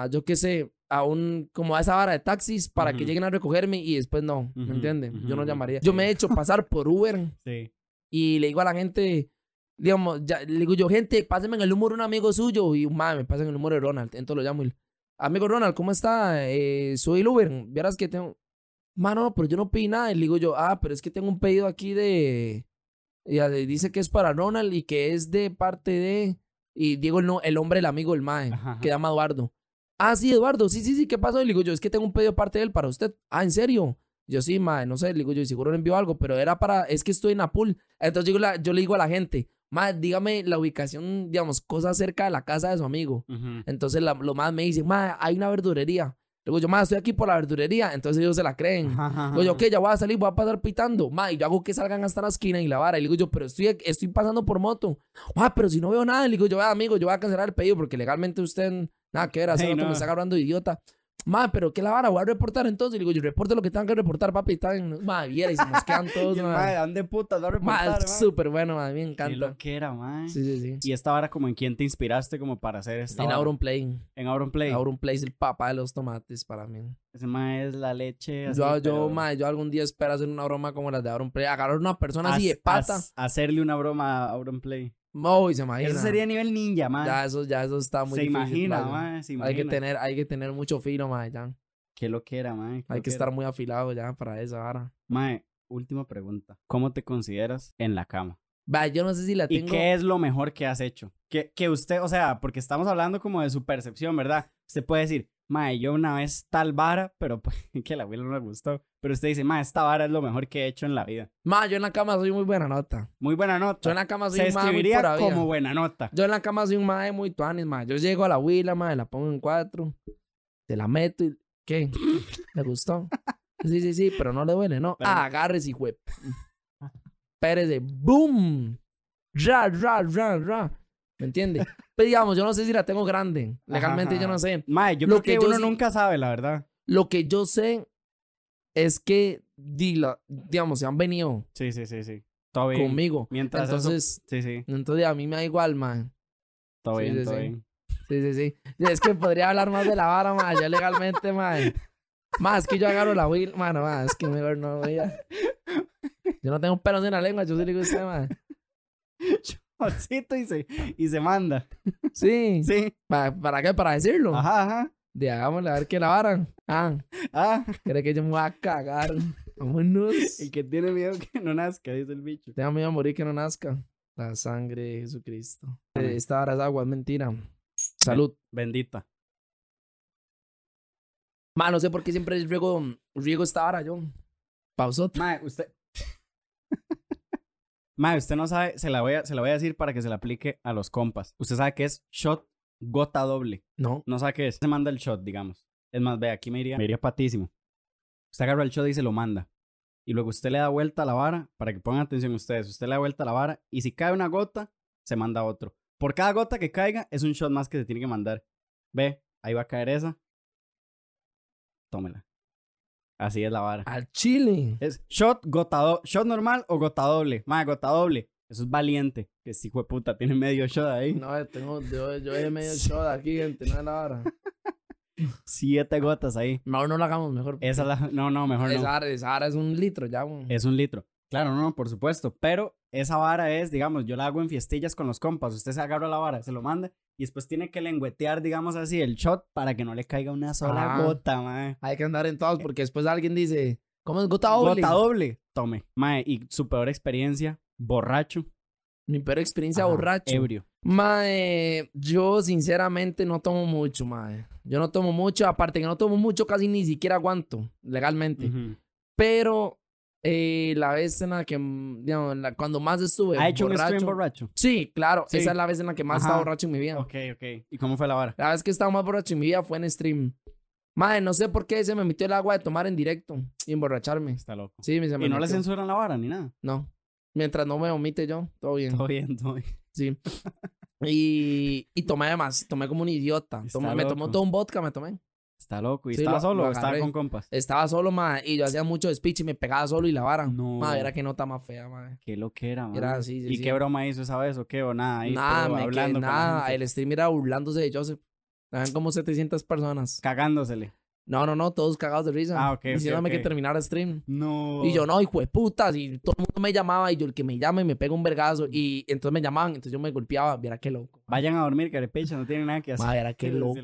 a, yo qué sé, a un, como a esa vara de taxis para que Ujú. lleguen a recogerme y después no, Ujú, ¿me entienden? Yo no llamaría. Yo me he hecho pasar por Uber Sí. y le digo a la gente, digamos, ya, le digo yo, gente, pásenme el número un amigo suyo y madre me pasan el número de Ronald, entonces lo llamo y, amigo Ronald, ¿cómo está? Eh, soy el Uber, vieras que tengo, mano, pero yo no pedí nada y le digo yo, ah, pero es que tengo un pedido aquí de, y dice que es para Ronald y que es de parte de, y digo el, no, el hombre, el amigo, el mae, Ajá, ajá. que llama Eduardo. Ah, sí, Eduardo, sí, sí, sí, ¿qué pasó? Y le digo yo, es que tengo un pedido de parte de él para usted. Ah, ¿en serio? Yo sí, mae, no sé, le digo yo, seguro le envió algo, pero era para, es que estoy en Apul. Entonces digo la- yo le digo a la gente, mae, dígame la ubicación, digamos, cosas cerca de la casa de su amigo. Entonces la- lo más me dicen, mae, hay una verdurería. Le digo yo, mae, estoy aquí por la verdurería. Entonces ellos se la creen. Ajá, ajá, Digo yo, ok, ya voy a salir, voy a pasar pitando. Ma, y yo hago que salgan hasta la esquina y la vara. Y digo yo, pero estoy, estoy pasando por moto. Ma, pero si no veo nada, le digo yo, "Vea, amigo, yo voy a cancelar el pedido porque legalmente usted nada que ver, hace Hey, no. me está agarrando de idiota. Ma, pero qué la vara, voy a reportar entonces. Le digo yo, reporte lo que tengan que reportar, papi. Están, ma, viera y se nos quedan todos, *laughs* Y el ma. mae, ¿dónde putas va a reportar, mae? súper bueno, ma, me encanta. lo que era, mae. Sí, sí, sí. Y esta vara, como en quién te inspiraste como para hacer esta En vara? Auronplay. En Auronplay. Auronplay es el papá de los tomates para mí. Ese mae es la leche. así, Yo, yo, pero- ma, yo algún día espero hacer una broma como las de Auronplay. Agarrar a una persona así de pata. hacerle una broma a Auronplay. Uy, se imagina. Eso sería nivel ninja, mae. Ya eso, ya eso está muy se difícil, imagina, playa. mae. Se Hay imagina. que tener, hay que tener mucho filo, mae, ya. Qué lo que era, qué Hay que estar muy afilado ya para eso ahora. Mae, última pregunta. ¿Cómo te consideras en la cama? Va, yo no sé si la ¿Y tengo. qué es lo mejor que has hecho? Que, que usted, o sea, porque estamos hablando como de su percepción, ¿verdad? Usted puede decir, mae, yo una vez tal vara, pero pues, *laughs* que la abuela no le gustó. Pero usted dice, mae, esta vara es lo mejor que he hecho en la vida. Ma, yo en la cama soy muy buena nota. Muy buena nota. Yo en la cama soy Se un mae muy escribiría como buena nota. Yo en la cama soy un mae muy tuanis, mae. Yo llego a la huila, mae, la pongo en cuatro, te la meto y... ¿Qué? *laughs* ¿Le gustó? Sí, sí, sí, pero no le duele, ¿no? Pero- Ah, agárrese, hijo de- Espérese, ¡boom! Ra, ra, ra, ra. ¿Me entiende? Pero digamos, yo no sé si la tengo grande. Legalmente yo no sé. Mae, yo Lo creo que, que yo uno nunca sabe, la verdad. Lo que yo sé es que, digamos, se han venido Sí, sí, sí, sí. Todo bien. conmigo. Mientras eso- Entonces, Sí, sí. entonces a mí me da igual, man. Todo Sí, bien, sí, todo sí. bien. Sí, sí, sí. Es que podría hablar más de la vara, man. Yo legalmente, man. Más que yo agarro la Will, mano, man. Es que mejor no voy a... Yo no tengo pelos en la lengua, yo sí le digo a usted, man. *laughs* Y se, y se manda. Sí. Sí. ¿Para, ¿Para qué? Para decirlo. Ajá, ajá. De hagámosle a ver qué la vara. Ah, Ah, ¿cree que yo me voy a cagar? Vámonos. el que tiene miedo que no nazca, dice el bicho. Tengo miedo a morir que no nazca. La sangre de Jesucristo. Eh, Esta vara es agua, es mentira. Salud. Bendita. Ma, no sé por qué siempre riego, riego esta vara yo. Pausot. Mae, usted. Mae, usted no sabe, se la, voy a, se la voy a decir para que se la aplique a los compas. Usted sabe que es shot gota doble. No. No sabe qué es. Se manda el shot, digamos. Es más, ve, aquí me iría, me iría patísimo. Usted agarra el shot y se lo manda. Y luego usted le da vuelta a la vara, para que pongan atención ustedes. Usted le da vuelta a la vara y si cae una gota, se manda otro. Por cada gota que caiga, es un shot más que se tiene que mandar. Ve, ahí va a caer esa. Tómela. Así es la vara. Al chile. Es shot, gota shot normal o gota doble. Más gota doble. Eso es valiente. Que hijo de puta tiene medio shot ahí. No, tengo, yo, yo he medio *laughs* shot aquí, gente, no es la vara. *laughs* Siete gotas ahí. Mejor no lo hagamos mejor. Esa la... No, no, mejor no. Esa vara, esa vara es un litro ya. Es un litro. Claro, no, por supuesto. Pero esa vara es, digamos, yo la hago en fiestillas con los compas. Usted se agarra la vara, se lo manda y después tiene que lengüetear, digamos así, el shot para que no le caiga una sola Ah. gota, mae. Hay que andar en todos porque después alguien dice, ¿cómo es gota doble? Gota doble. Tome. Mae, y su peor experiencia, borracho. Mi peor experiencia Ajá, borracho. Ebrio. Mae, yo sinceramente no tomo mucho, mae. Yo no tomo mucho, aparte que no tomo mucho, casi ni siquiera aguanto legalmente. Pero Eh, la vez en la que, mm, digamos, la- cuando más estuve ¿Ha hecho un borracho. stream borracho? Sí, claro. Sí. Esa es la vez en la que más estaba borracho en mi vida. Ok, ok. ¿Y cómo fue la vara? La vez que estaba más borracho en mi vida fue en stream. Madre, no sé por qué se me metió el agua de tomar en directo y emborracharme. Está loco. Sí, se me ¿Y no le censuran la vara ni nada? No. Mientras no me vomite yo, todo bien. Todo bien, todo bien. Sí. *laughs* Y, y tomé además, tomé como un idiota. Tomé- me tomó todo un vodka, me tomé. Está loco. ¿Y Sí, estaba lo- solo lo o estaba con compas? Estaba solo, madre, y yo hacía mucho speech y me pegaba solo y la vara. No. Madre, era que nota más fea, madre. Qué lo que era, man. Era así, sí, ¿Y sí. qué broma hizo esa vez o qué? ¿O nada? Ahí, nada, me hablando nada. El stream era burlándose de Joseph. Eran como 700 personas. Cagándosele. No, no, no, todos cagados de risa. Ah, ok, Diciéndome que terminara el stream. No. Y yo, no, hijo de putas. Y todo el mundo me llamaba. Y yo, el que me llame, me pega un vergazo. Y entonces me llamaban. Entonces yo me golpeaba. Viera qué loco. Vayan a dormir, carepecha, no tienen nada que hacer. Madre, era qué *laughs* loco.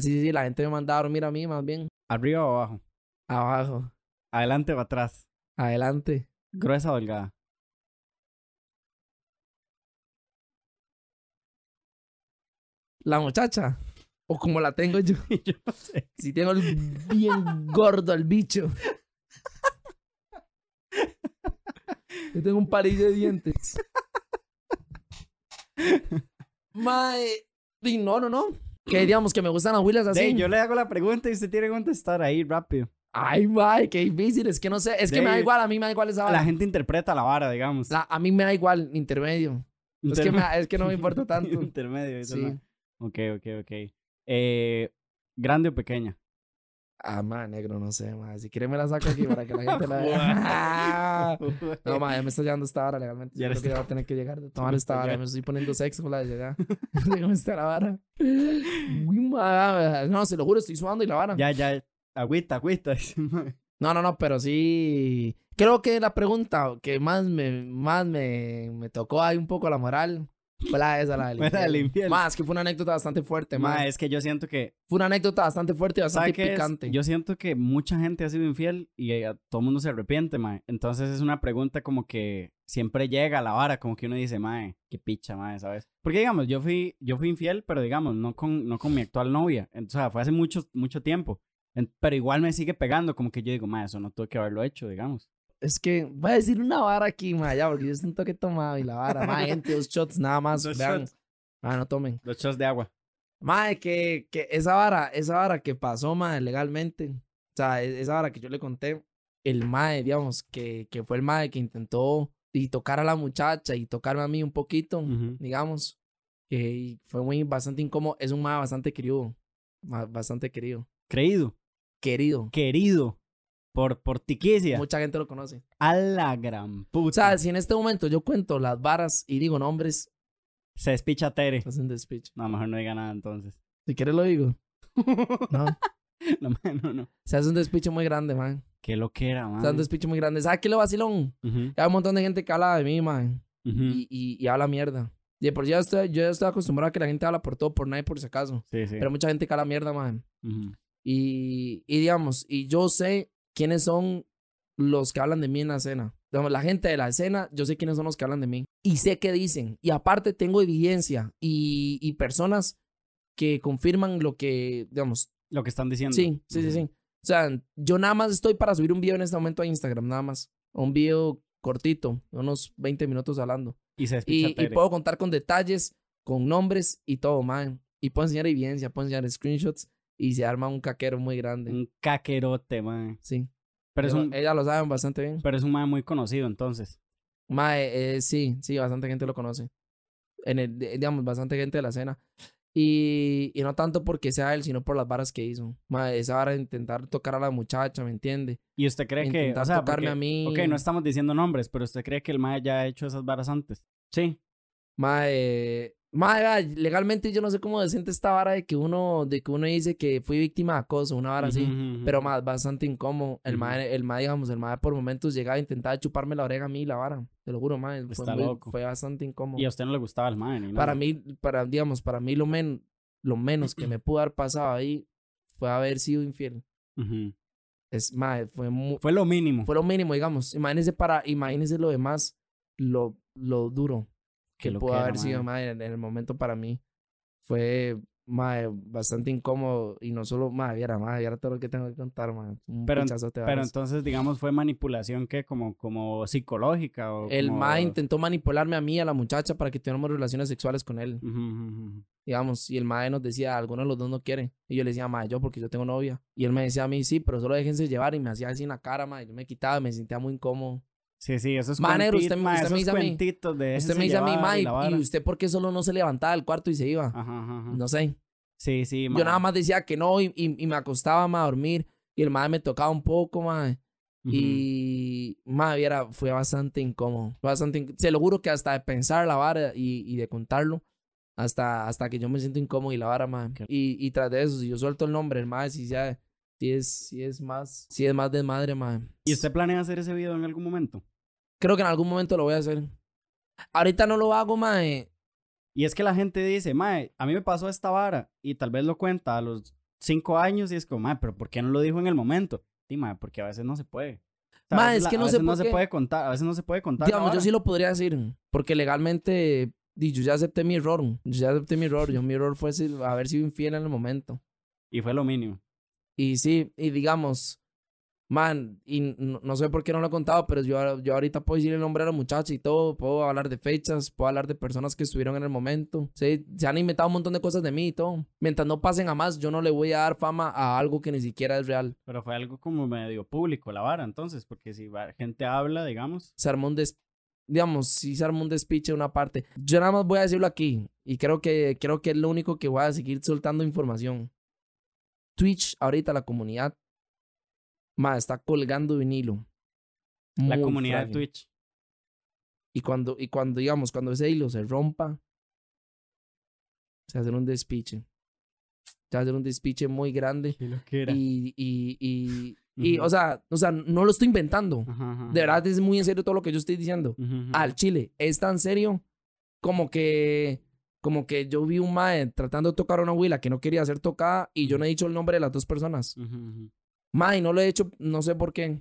sí, sí, sí. La gente me mandaba a dormir a mí, más bien. ¿Arriba o abajo? Abajo. ¿Adelante o atrás? Adelante. ¿Gruesa o delgada? La muchacha. O como la tengo yo. *laughs* yo no sé. Si tengo el bien gordo el bicho. Yo tengo un palillo de dientes. Mae. No, no, no. Que digamos que me gustan las huilas así. Dey, yo le hago la pregunta y usted tiene que contestar ahí rápido. Ay, mae, qué difícil. Es que no sé. Es que me da igual. A mí me da igual esa vara. La gente interpreta la vara, digamos. La- a mí me da igual intermedio. Es que, me es que no me importa tanto. *laughs* Intermedio. eso Sí. no. Ok, ok, ok. Eh, ¿Grande o pequeña? Ah, mae, negro, no sé, mae. Si quiere me la saco aquí para que la *laughs* gente la vea. *laughs* *laughs* No, ma, ya me está llegando esta vara legalmente. Ya le creo que ya va a tener que llegar de tomar esta vara. Me estoy poniendo sexo con la de. Déjame la vara. Uy, ma, No, se lo juro, estoy sudando y la vara. Ya, ya. Agüita, agüita. No, no, no, pero sí. Creo que la pregunta que más me, más me, me tocó ahí un poco la moral fue la esa, la del infiel. Más que fue una anécdota bastante fuerte. Mae, es que yo siento que Fue una anécdota bastante fuerte y ¿Sabe bastante picante. Yo siento que mucha gente ha sido infiel y eh, todo el mundo se arrepiente, mae. Entonces es una pregunta como que siempre llega a la vara, como que uno dice, mae, qué picha, mae, ¿sabes? Porque digamos, yo fui, yo fui infiel, pero digamos, no con, no con mi actual novia. O sea, fue hace mucho, mucho tiempo. En- pero igual me sigue pegando, como que yo digo, mae, eso no tuve que haberlo hecho, digamos. Es que voy a decir una vara aquí, ma, ya, porque yo siento que he tomado y la vara. Ma, gente, dos shots nada más. Dos vean. shots. Ah, no tomen. Los shots de agua. Madre, que, que esa vara, esa vara que pasó, madre, legalmente. O sea, e- esa vara que yo le conté, el mae, digamos, que, que fue el mae que intentó y tocar a la muchacha y tocarme a mí un poquito, digamos. Que fue muy bastante incómodo. Es un mae bastante querido. ma- Bastante querido. Creído, Querido. querido, por, por tiquicia. Mucha gente lo conoce. A la gran puta. O sea, si en este momento yo cuento las varas y digo nombres, Se despicha Tere. hacen speech. No, mejor no diga nada entonces. Si quieres lo digo. *laughs* No. no, mae, no, no. Se hace un despiche muy grande, man. Qué lo que era, Se hace un man. despiche muy grande. ¿Sabes qué lo vacilón? Ujú, Hay un montón de gente que habla de mí, man. ujú. y, y, y habla mierda. Y por ya estoy, yo ya estoy acostumbrado a que la gente habla por todo, por nadie, por si acaso. Sí, sí. Pero mucha gente que habla mierda, man. Ujú. Y, y digamos, y yo sé quiénes son los que hablan de mí en la escena. La gente de la escena, yo sé quiénes son los que hablan de mí. Y sé qué dicen. Y aparte tengo evidencia y, y personas que confirman lo que, digamos, Lo que están diciendo. Sí, sí, sí, Ujú. sí. O sea, yo nada más estoy para subir un video en este momento a Instagram, nada más. Un video cortito, unos 20 minutos hablando. Y se Y, y puedo contar con detalles, con nombres y todo, man. Y puedo enseñar evidencia, puedo enseñar screenshots y se arma un caquero muy grande. Un caquerote, man. Sí. Pero es Ella- un, Ellas lo saben bastante bien. pero es un man muy conocido, entonces. Mae, eh, sí, sí, bastante gente lo conoce. En el, digamos, bastante gente de la escena. Y, y no tanto porque sea él, sino por las varas que hizo. Mae, esa vara de intentar tocar a la muchacha, ¿me entiende? ¿Y usted cree que, Intentar o sea, tocarme porque- a mí. Ok, no estamos diciendo nombres, pero usted cree que el mae ya ha hecho esas varas antes. Sí. Mae, mae, vea, legalmente yo no sé cómo decente esta vara de que uno, de que uno dice que fui víctima de acoso, una vara así. Pero más, bastante incómodo. El Ujú. mae, el mae, digamos, el mae por momentos llegaba a intentar chuparme la oreja a mí, la vara. Te lo juro, mae. Fue, muy- bastante incómodo. Y a usted no le gustaba el mae, ni nada. Para mí, para, digamos, para mí lo, men, lo menos que me pudo haber pasado ahí fue haber sido infiel. Es, mae, fue, Fue lo mínimo. fue lo mínimo, digamos. Imagínese para, imagínese lo demás, lo, lo duro Que pudo haber sido, mae, en, el momento para mí. Fue, mae, bastante incómodo y no solo, mae, viera, mae, viera todo lo que tengo que contar. Un Pero, entonces, digamos, fue manipulación que como, como psicológica o El como- mae intentó manipularme a mí, a la muchacha, para que tuviéramos relaciones sexuales con él, ujú, ujú. digamos, y el mae nos decía, alguno de los dos no quiere, y yo le decía, mae, yo, porque yo tengo novia, y él me decía a mí, sí, pero solo déjense llevar, y me hacía así en la cara, mae, yo me quitaba, me sentía muy incómodo. Sí, sí, esos Ma, cuenti- usted ma, usted me esos dice a mí- cuentitos de Usted me dice a mí, mae, y la ¿y vara. usted por qué solo no se levantaba del cuarto y se iba? Ajá, ajá, ajá. No sé. Sí, sí, ma. Yo nada más decía que no y, y, y me acostaba ma, a dormir y el madre me tocaba un poco. Ujú. Y, madre, viera, fue bastante incómodo. Fue bastante inc- Se lo juro que hasta de pensar la vara y, y de contarlo, hasta, hasta que yo me siento incómodo y la vara, madre. Qué- Y, y tras de eso, si yo suelto el nombre, el madre, si ya, si es, si es más, si es más desmadre, madre. ¿Y usted planea hacer ese video en algún momento? Creo que en algún momento lo voy a hacer. Ahorita no lo hago, madre. Y es que la gente dice, mae, a mí me pasó esta vara y tal vez lo cuenta a los cinco años y es como, mae, pero ¿por qué no lo dijo en el momento? Sí, mae, porque a veces no se puede. O sea, a Ma, veces es la- que a no sé veces no se puede contar, a veces no se puede contar. Digamos, yo sí lo podría decir, porque legalmente, yo ya acepté mi error. Yo ya acepté mi error. Yo, *laughs* mi error fue haber sido infiel en el momento. Y fue lo mínimo. Y sí, y digamos, man, y no, no sé por qué no lo he contado, pero yo, yo ahorita puedo decir el nombre de la muchacha y todo, puedo hablar de fechas, puedo hablar de personas que estuvieron en el momento. Sí, se han inventado un montón de cosas de mí y todo. Mientras no pasen a más, yo no le voy a dar fama a algo que ni siquiera es real. Pero fue algo como medio público la vara, entonces, porque si va- gente habla, digamos. se armó un des... Digamos, sí se armó un despiche de una parte. Yo nada más voy a decirlo aquí. Y creo que, creo que es lo único que voy a seguir soltando información. Twitch, ahorita la comunidad, ma, está colgando vinilo. La Muy comunidad de frágil. Twitch. Y cuando, y cuando, digamos, cuando ese hilo se rompa, se hacer un despiche. Se hacer un despiche muy grande. Qué. Y, y, y, y, Ujú. o sea, o sea, no lo estoy inventando. Ajá, ajá, De verdad es muy en serio todo lo que yo estoy diciendo. Ujú, ujú. al chile. Es tan serio como que como que yo vi un mae tratando de tocar a una abuela que no quería ser tocada y yo no he dicho el nombre de las dos personas. Ujú, ujú. Mae, no lo he hecho, no sé por qué.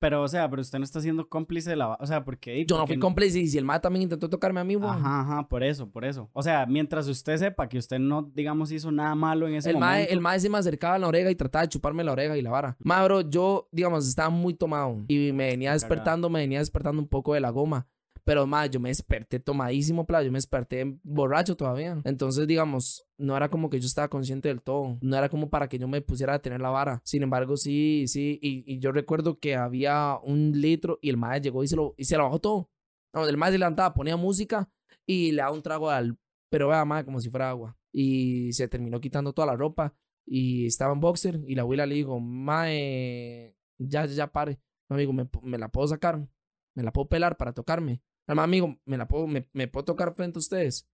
Pero, o sea, pero usted no está siendo cómplice de la... O sea, porque... Yo no fui cómplice y si el mae también intentó tocarme a mí, weón. Ajá, ajá, por eso, por eso. O sea, mientras usted sepa que usted no, digamos, hizo nada malo en ese El mae, momento. el mae se me acercaba a la oreja y trataba de chuparme la oreja y la vara. Mae, bro, yo, digamos, estaba muy tomado y me venía despertando, me venía despertando un poco de la goma. Pero, mae, yo me desperté tomadísimo, playa. Yo me desperté borracho todavía. Entonces, digamos, no era como que yo estaba consciente del todo. No era como para que yo me pusiera a tener la vara. Sin embargo, sí, sí. Y, yo recuerdo que había un litro y el mae llegó y se lo, y se lo bajó todo. No, el mae se levantaba, ponía música y le daba un trago al... Pero vea, mae, como si fuera agua. Y se terminó quitando toda la ropa y estaba en boxer y la abuela le dijo, mae, ya, ya, pare. No, amigo, ¿me, me la puedo sacar? ¿Me la puedo pelar para tocarme? Además, amigo, ¿me la puedo, me, me puedo tocar frente a ustedes?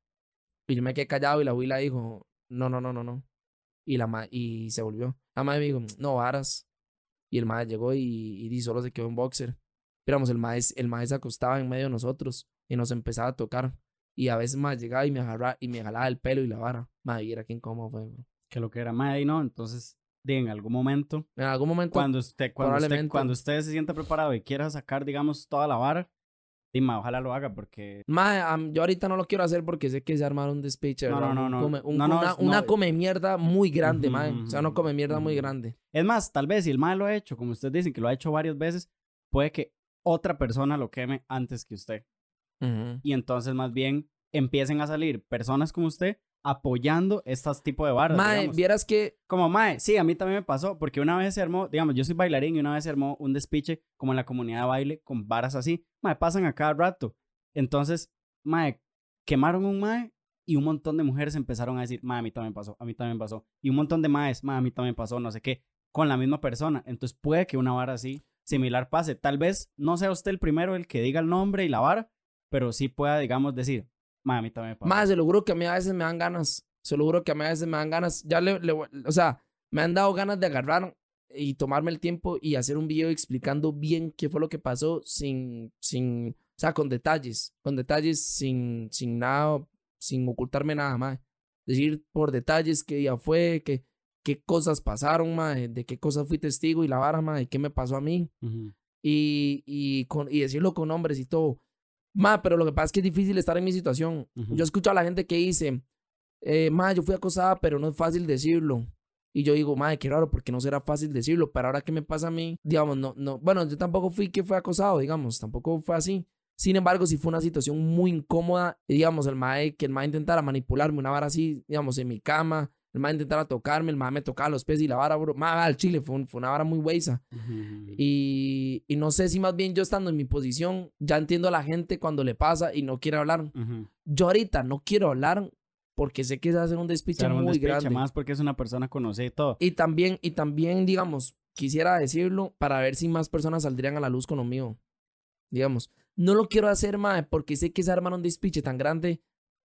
Y yo me quedé callado y la abuela dijo, no, no, no, no, no. Y, la ma- y se volvió. La madre me dijo, no, varas. Y el madre llegó y, y, solo se quedó en boxer. Pero vamos, el maestro el mae se acostaba en medio de nosotros y nos empezaba a tocar. Y a veces más llegaba y me agarraba y me jalaba el pelo y la vara. Madre, era quien cómo fue. bro. Que lo que era madre, ¿no? Entonces, en algún momento, En algún momento, cuando usted, cuando usted, cuando usted se sienta preparado y quiera sacar, digamos, toda la vara, ojalá lo haga porque... Am, yo ahorita no lo quiero hacer porque sé que se armaron un despiche. No, no, no, no. come- un- No, no, una, una no. come mierda muy grande, Ujú, mae. O sea, ujú, come mierda muy grande. Es más, tal vez si el mae lo ha hecho, como ustedes dicen, que lo ha hecho varias veces, puede que otra persona lo queme antes que usted. Y entonces, más bien, empiecen a salir personas como usted apoyando estos tipos de varas. Mae, digamos. vieras que Como mae, sí, a mí también me pasó, porque una vez se armó, digamos, yo soy bailarín y una vez se armó un despiche como en la comunidad de baile con varas así. Mae, pasan a cada rato. Entonces, mae, quemaron un mae y un montón de mujeres empezaron a decir, mae, a mí también pasó, a mí también pasó. Y un montón de maes, mae, a mí también pasó, no sé qué, con la misma persona. Entonces puede que una vara así, similar, pase. Tal vez no sea usted el primero el que diga el nombre y la vara, pero sí pueda, digamos, decir, mae, a mí también me pasó. Más, se lo juro que a mí a veces me dan ganas. Se lo juro que a mí a veces me dan ganas. Ya le, le- o sea, me han dado ganas de agarrar y tomarme el tiempo y hacer un video explicando bien qué fue lo que pasó sin, sin, o sea, con detalles, con detalles, sin, sin nada, sin ocultarme nada más. Decir por detalles qué día fue, qué, qué cosas pasaron, mae, de qué cosas fui testigo y la vara, mae, de qué me pasó a mí Ujú. y, y, con, y decirlo con nombres y todo. Ma, pero lo que pasa es que es difícil estar en mi situación. Ujú. Yo escucho a la gente que dice, eh, mae, yo fui acosada, pero no es fácil decirlo. Y yo digo, madre, qué raro, porque no será fácil decirlo. Pero ahora que me pasa a mí, digamos, no, no, bueno, yo tampoco fui que fue acosado, digamos, tampoco fue así. Sin embargo, sí fue una situación muy incómoda, digamos, el mae, que el mae intentara manipularme una vara así, digamos, en mi cama, el mae intentara tocarme, el mae me tocaba los pies y la vara, bro, mae, al chile, fue, fue una vara muy weisa. y, y, no sé si más bien yo estando en mi posición, ya entiendo a la gente cuando le pasa y no quiere hablar. Yo ahorita no quiero hablar porque sé que se hace un despiche muy un despiche grande. más porque es una persona conocida y todo. Y también, y también, digamos, quisiera decirlo para ver si más personas saldrían a la luz con lo mío. Digamos, no lo quiero hacer, mae, porque sé que se arma un despiche tan grande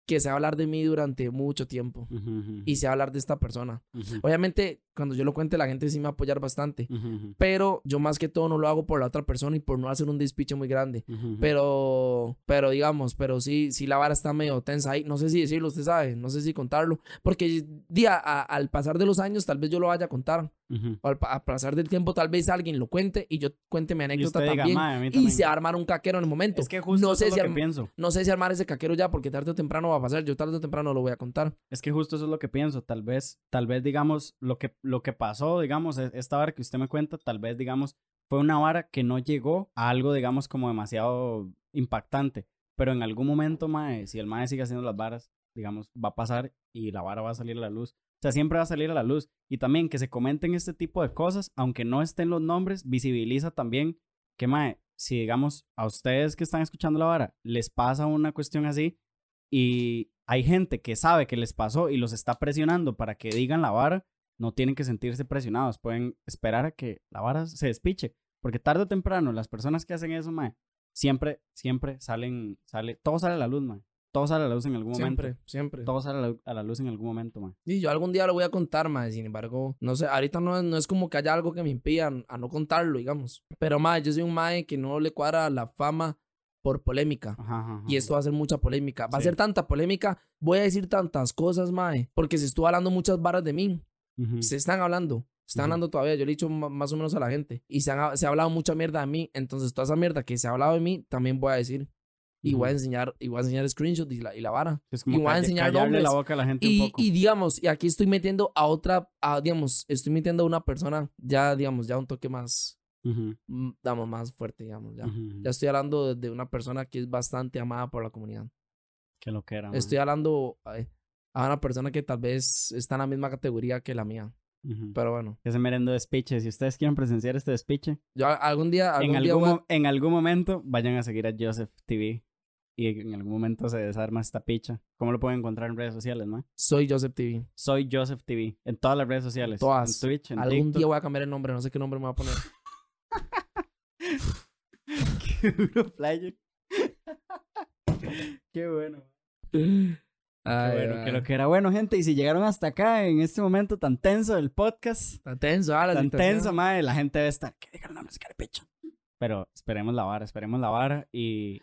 que se va a hablar de mí durante mucho tiempo y se va a hablar de esta persona. Obviamente, cuando yo lo cuente, la gente sí me va a apoyar bastante, pero yo más que todo no lo hago por la otra persona y por no hacer un despiche muy grande. Pero, pero digamos, pero sí, sí la vara está medio tensa ahí. No sé si decirlo, usted sabe, no sé si contarlo, porque día, al pasar de los años, tal vez yo lo vaya a contar. O al, pasar del tiempo, tal vez alguien lo cuente y yo cuente mi anécdota también. y se armar un caquero en el momento. Es que justo no sé si pienso. No sé si armar ese caquero ya, porque tarde o temprano va a pasar. Yo tarde o temprano lo voy a contar. Es que justo eso es lo que pienso. Tal vez, tal vez, digamos, lo que, lo que pasó, digamos, e, esta vara que usted me cuenta, tal vez, digamos, fue una vara que no llegó a algo, digamos, como demasiado impactante. Pero en algún momento, mae, si el mae sigue haciendo las varas, digamos, va a pasar y la vara va a salir a la luz. O sea, siempre va a salir a la luz. Y también que se comenten este tipo de cosas, aunque no estén los nombres, visibiliza también que, mae, si digamos a ustedes que están escuchando la vara, les pasa una cuestión así y hay gente que sabe que les pasó y los está presionando para que digan la vara, no tienen que sentirse presionados, pueden esperar a que la vara se despiche, porque tarde o temprano las personas que hacen eso, mae, siempre, siempre salen, sale, todo sale a la luz, mae. Todo sale a la luz en algún momento. Siempre, siempre. Todo sale a la, luz en algún momento, mae. Y yo algún día lo voy a contar, mae. Sin embargo, no sé, ahorita no, no es como que haya algo que me impida a no contarlo, digamos. Pero, mae, yo soy un mae que no le cuadra la fama por polémica. y esto va a ser mucha polémica. Va a ser tanta polémica. Voy a decir tantas cosas, mae. Porque se estuvo hablando muchas varas de mí. Se están hablando. Se están hablando todavía. Yo le he dicho más o menos a la gente. Y se, se ha hablado mucha mierda de mí. Entonces, toda esa mierda que se ha hablado de mí, también voy a decir. Y voy a enseñar, y voy a enseñar screenshots y la, y la vara. y voy a enseñar nombres. la boca a la gente y, un poco. y digamos, y aquí estoy metiendo a otra, a, digamos, estoy metiendo a una persona ya, digamos, ya un toque más, damos más fuerte, digamos, ya. Ya estoy hablando de, una persona que es bastante amada por la comunidad. Que lo que era. Estoy hablando a una persona que tal vez está en la misma categoría que la mía. Pero bueno. Ese merendo de speech. Si ustedes quieren presenciar este speech, yo algún día. en, algún, en algún momento vayan a seguir a Joseph TV y en algún momento se desarma esta picha. ¿Cómo lo pueden encontrar en redes sociales, no? Soy Joseph TV. Soy Joseph TV. En todas las redes sociales. Todas. En Twitch, en Algún día voy a cambiar el nombre. No sé qué nombre me voy a poner. *laughs* qué duro, playa. *laughs* qué bueno. *laughs* Ay, bueno, que lo que era bueno, gente. Y si llegaron hasta acá en este momento tan tenso del podcast. Tan tenso, ah, la Tan tenso, madre. La gente debe estar. Que digan la música de pecho. Pero esperemos la vara, esperemos la vara y...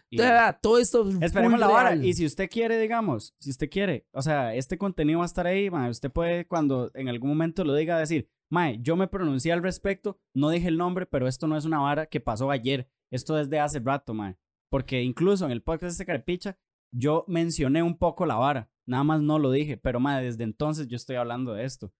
Todo esto... Esperemos la vara. Y si usted quiere, digamos, si usted quiere, o sea, este contenido va a estar ahí, mae, usted puede cuando en algún momento lo diga decir, mae, yo me pronuncié al respecto, no dije el nombre, pero esto no es una vara que pasó ayer, esto es de hace rato, mae. Porque incluso en el podcast de Carepicha, yo mencioné un poco la vara, nada más no lo dije, pero mae, desde entonces yo estoy hablando de esto,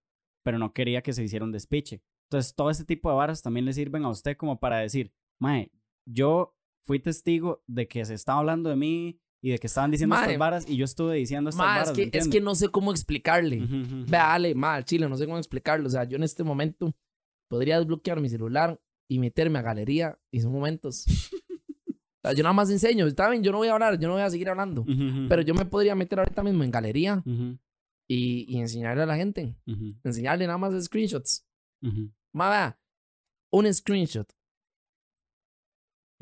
pero no quería que se hiciera un despiche. Entonces, todo este tipo de varas también le sirven a usted como para decir, Mae, yo fui testigo de que se estaba hablando de mí y de que estaban diciendo estas varas y yo estuve diciendo estas varas. Es que, es que no sé cómo explicarle. Vea, dale, mal, chile, no sé cómo explicarlo. O sea, yo en este momento podría desbloquear mi celular y meterme a galería y son momentos. *laughs* yo nada más enseño, está bien, yo no voy a hablar, yo no voy a seguir hablando. Pero yo me podría meter ahorita mismo en galería y, y, enseñarle a la gente. Enseñarle nada más screenshots. Más un screenshot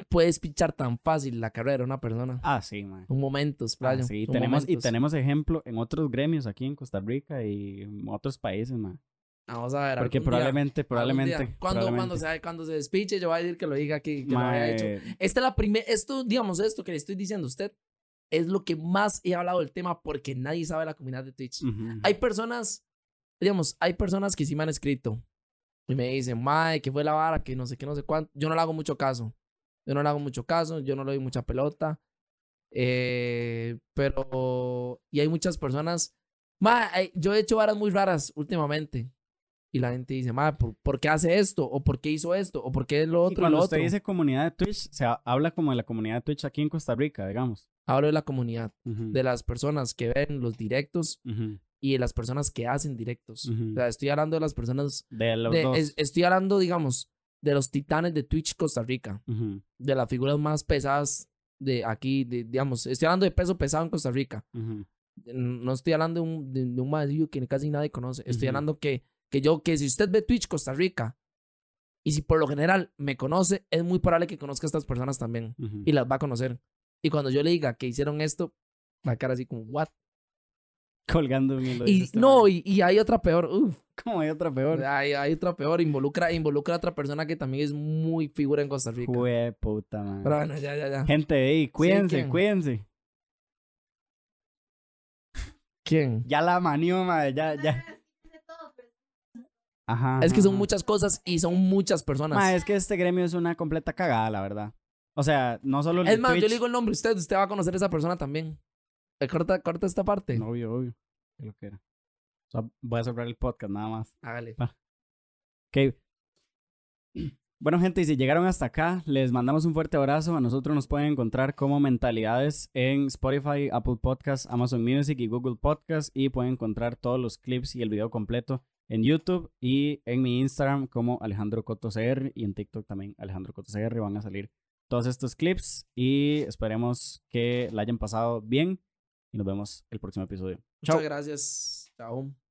puedes pichar tan fácil la carrera de una persona. Ah, sí, man. Un momento, ah, sí, tenemos, y tenemos ejemplo en otros gremios aquí en Costa Rica y en otros países, man. Vamos a ver. Porque probablemente, probablemente. Cuando, cuando, se, cuando se despiche, yo voy a decir que lo diga aquí, que lo haya hecho. Esta es la primera, esto, digamos, esto que le estoy diciendo a usted, es lo que más he hablado del tema porque nadie sabe la comunidad de Twitch. Hay personas, digamos, hay personas que sí me han escrito y me dicen, mae, que fue la vara, que no sé qué, no sé cuánto. Yo no le hago mucho caso. Yo no le hago mucho caso, yo no le doy mucha pelota. Eh, pero, y hay muchas personas Ma, eh, yo he hecho varas muy raras últimamente. Y la gente dice, ma, ¿por, por qué hace esto? ¿O por qué hizo esto? ¿O por qué lo Y otro? y cuando lo usted otro? dice comunidad de Twitch, se ha- habla como de la comunidad de Twitch aquí en Costa Rica, digamos. Hablo de la comunidad, de las personas que ven los directos y de las personas que hacen directos. O sea, estoy hablando de las personas. De los de- dos. es- estoy hablando, digamos, de los titanes de Twitch Costa Rica. De las figuras más pesadas de aquí, de, digamos, estoy hablando de peso pesado en Costa Rica. No estoy hablando de un, de, de un que casi nadie conoce. Estoy hablando que, que yo, que si usted ve Twitch Costa Rica y si por lo general me conoce, es muy probable que conozca a estas personas también y las va a conocer. Y cuando yo le diga que hicieron esto, va a quedar así como, ¿what? Colgando un hilo. Y este no, y, y hay otra peor. Uf, Como hay otra peor. hay, hay otra peor. Involucra, involucra a otra persona que también es muy figura en Costa Rica. Jue puta, man. Pero bueno, ya, ya, ya. Gente, ey, cuídense, cuídense. ¿Quién? Ya la manió, madre, ya, ya. Ajá. Es que son ajá. muchas cosas y son muchas personas. Ma, es que este gremio es una completa cagada, la verdad. O sea, no solo el Es más, yo le digo el nombre a usted, usted va a conocer a esa persona también. Eh, Corta, corta esta parte. Obvio, obvio. Lo que era. O sea, voy a cerrar el podcast nada más. Hágale. Ok. *clears throat* Bueno, gente, y si llegaron hasta acá, les mandamos un fuerte abrazo. A nosotros nos pueden encontrar como Mentalidades en Spotify, Apple Podcasts, Amazon Music y Google Podcasts. Y pueden encontrar todos los clips y el video completo en YouTube y en mi Instagram como Alejandro Coto CR y en TikTok también Alejandro Coto CR. Van a salir todos estos clips y esperemos que la hayan pasado bien. Y nos vemos el próximo episodio. Chao. Muchas gracias. Chao.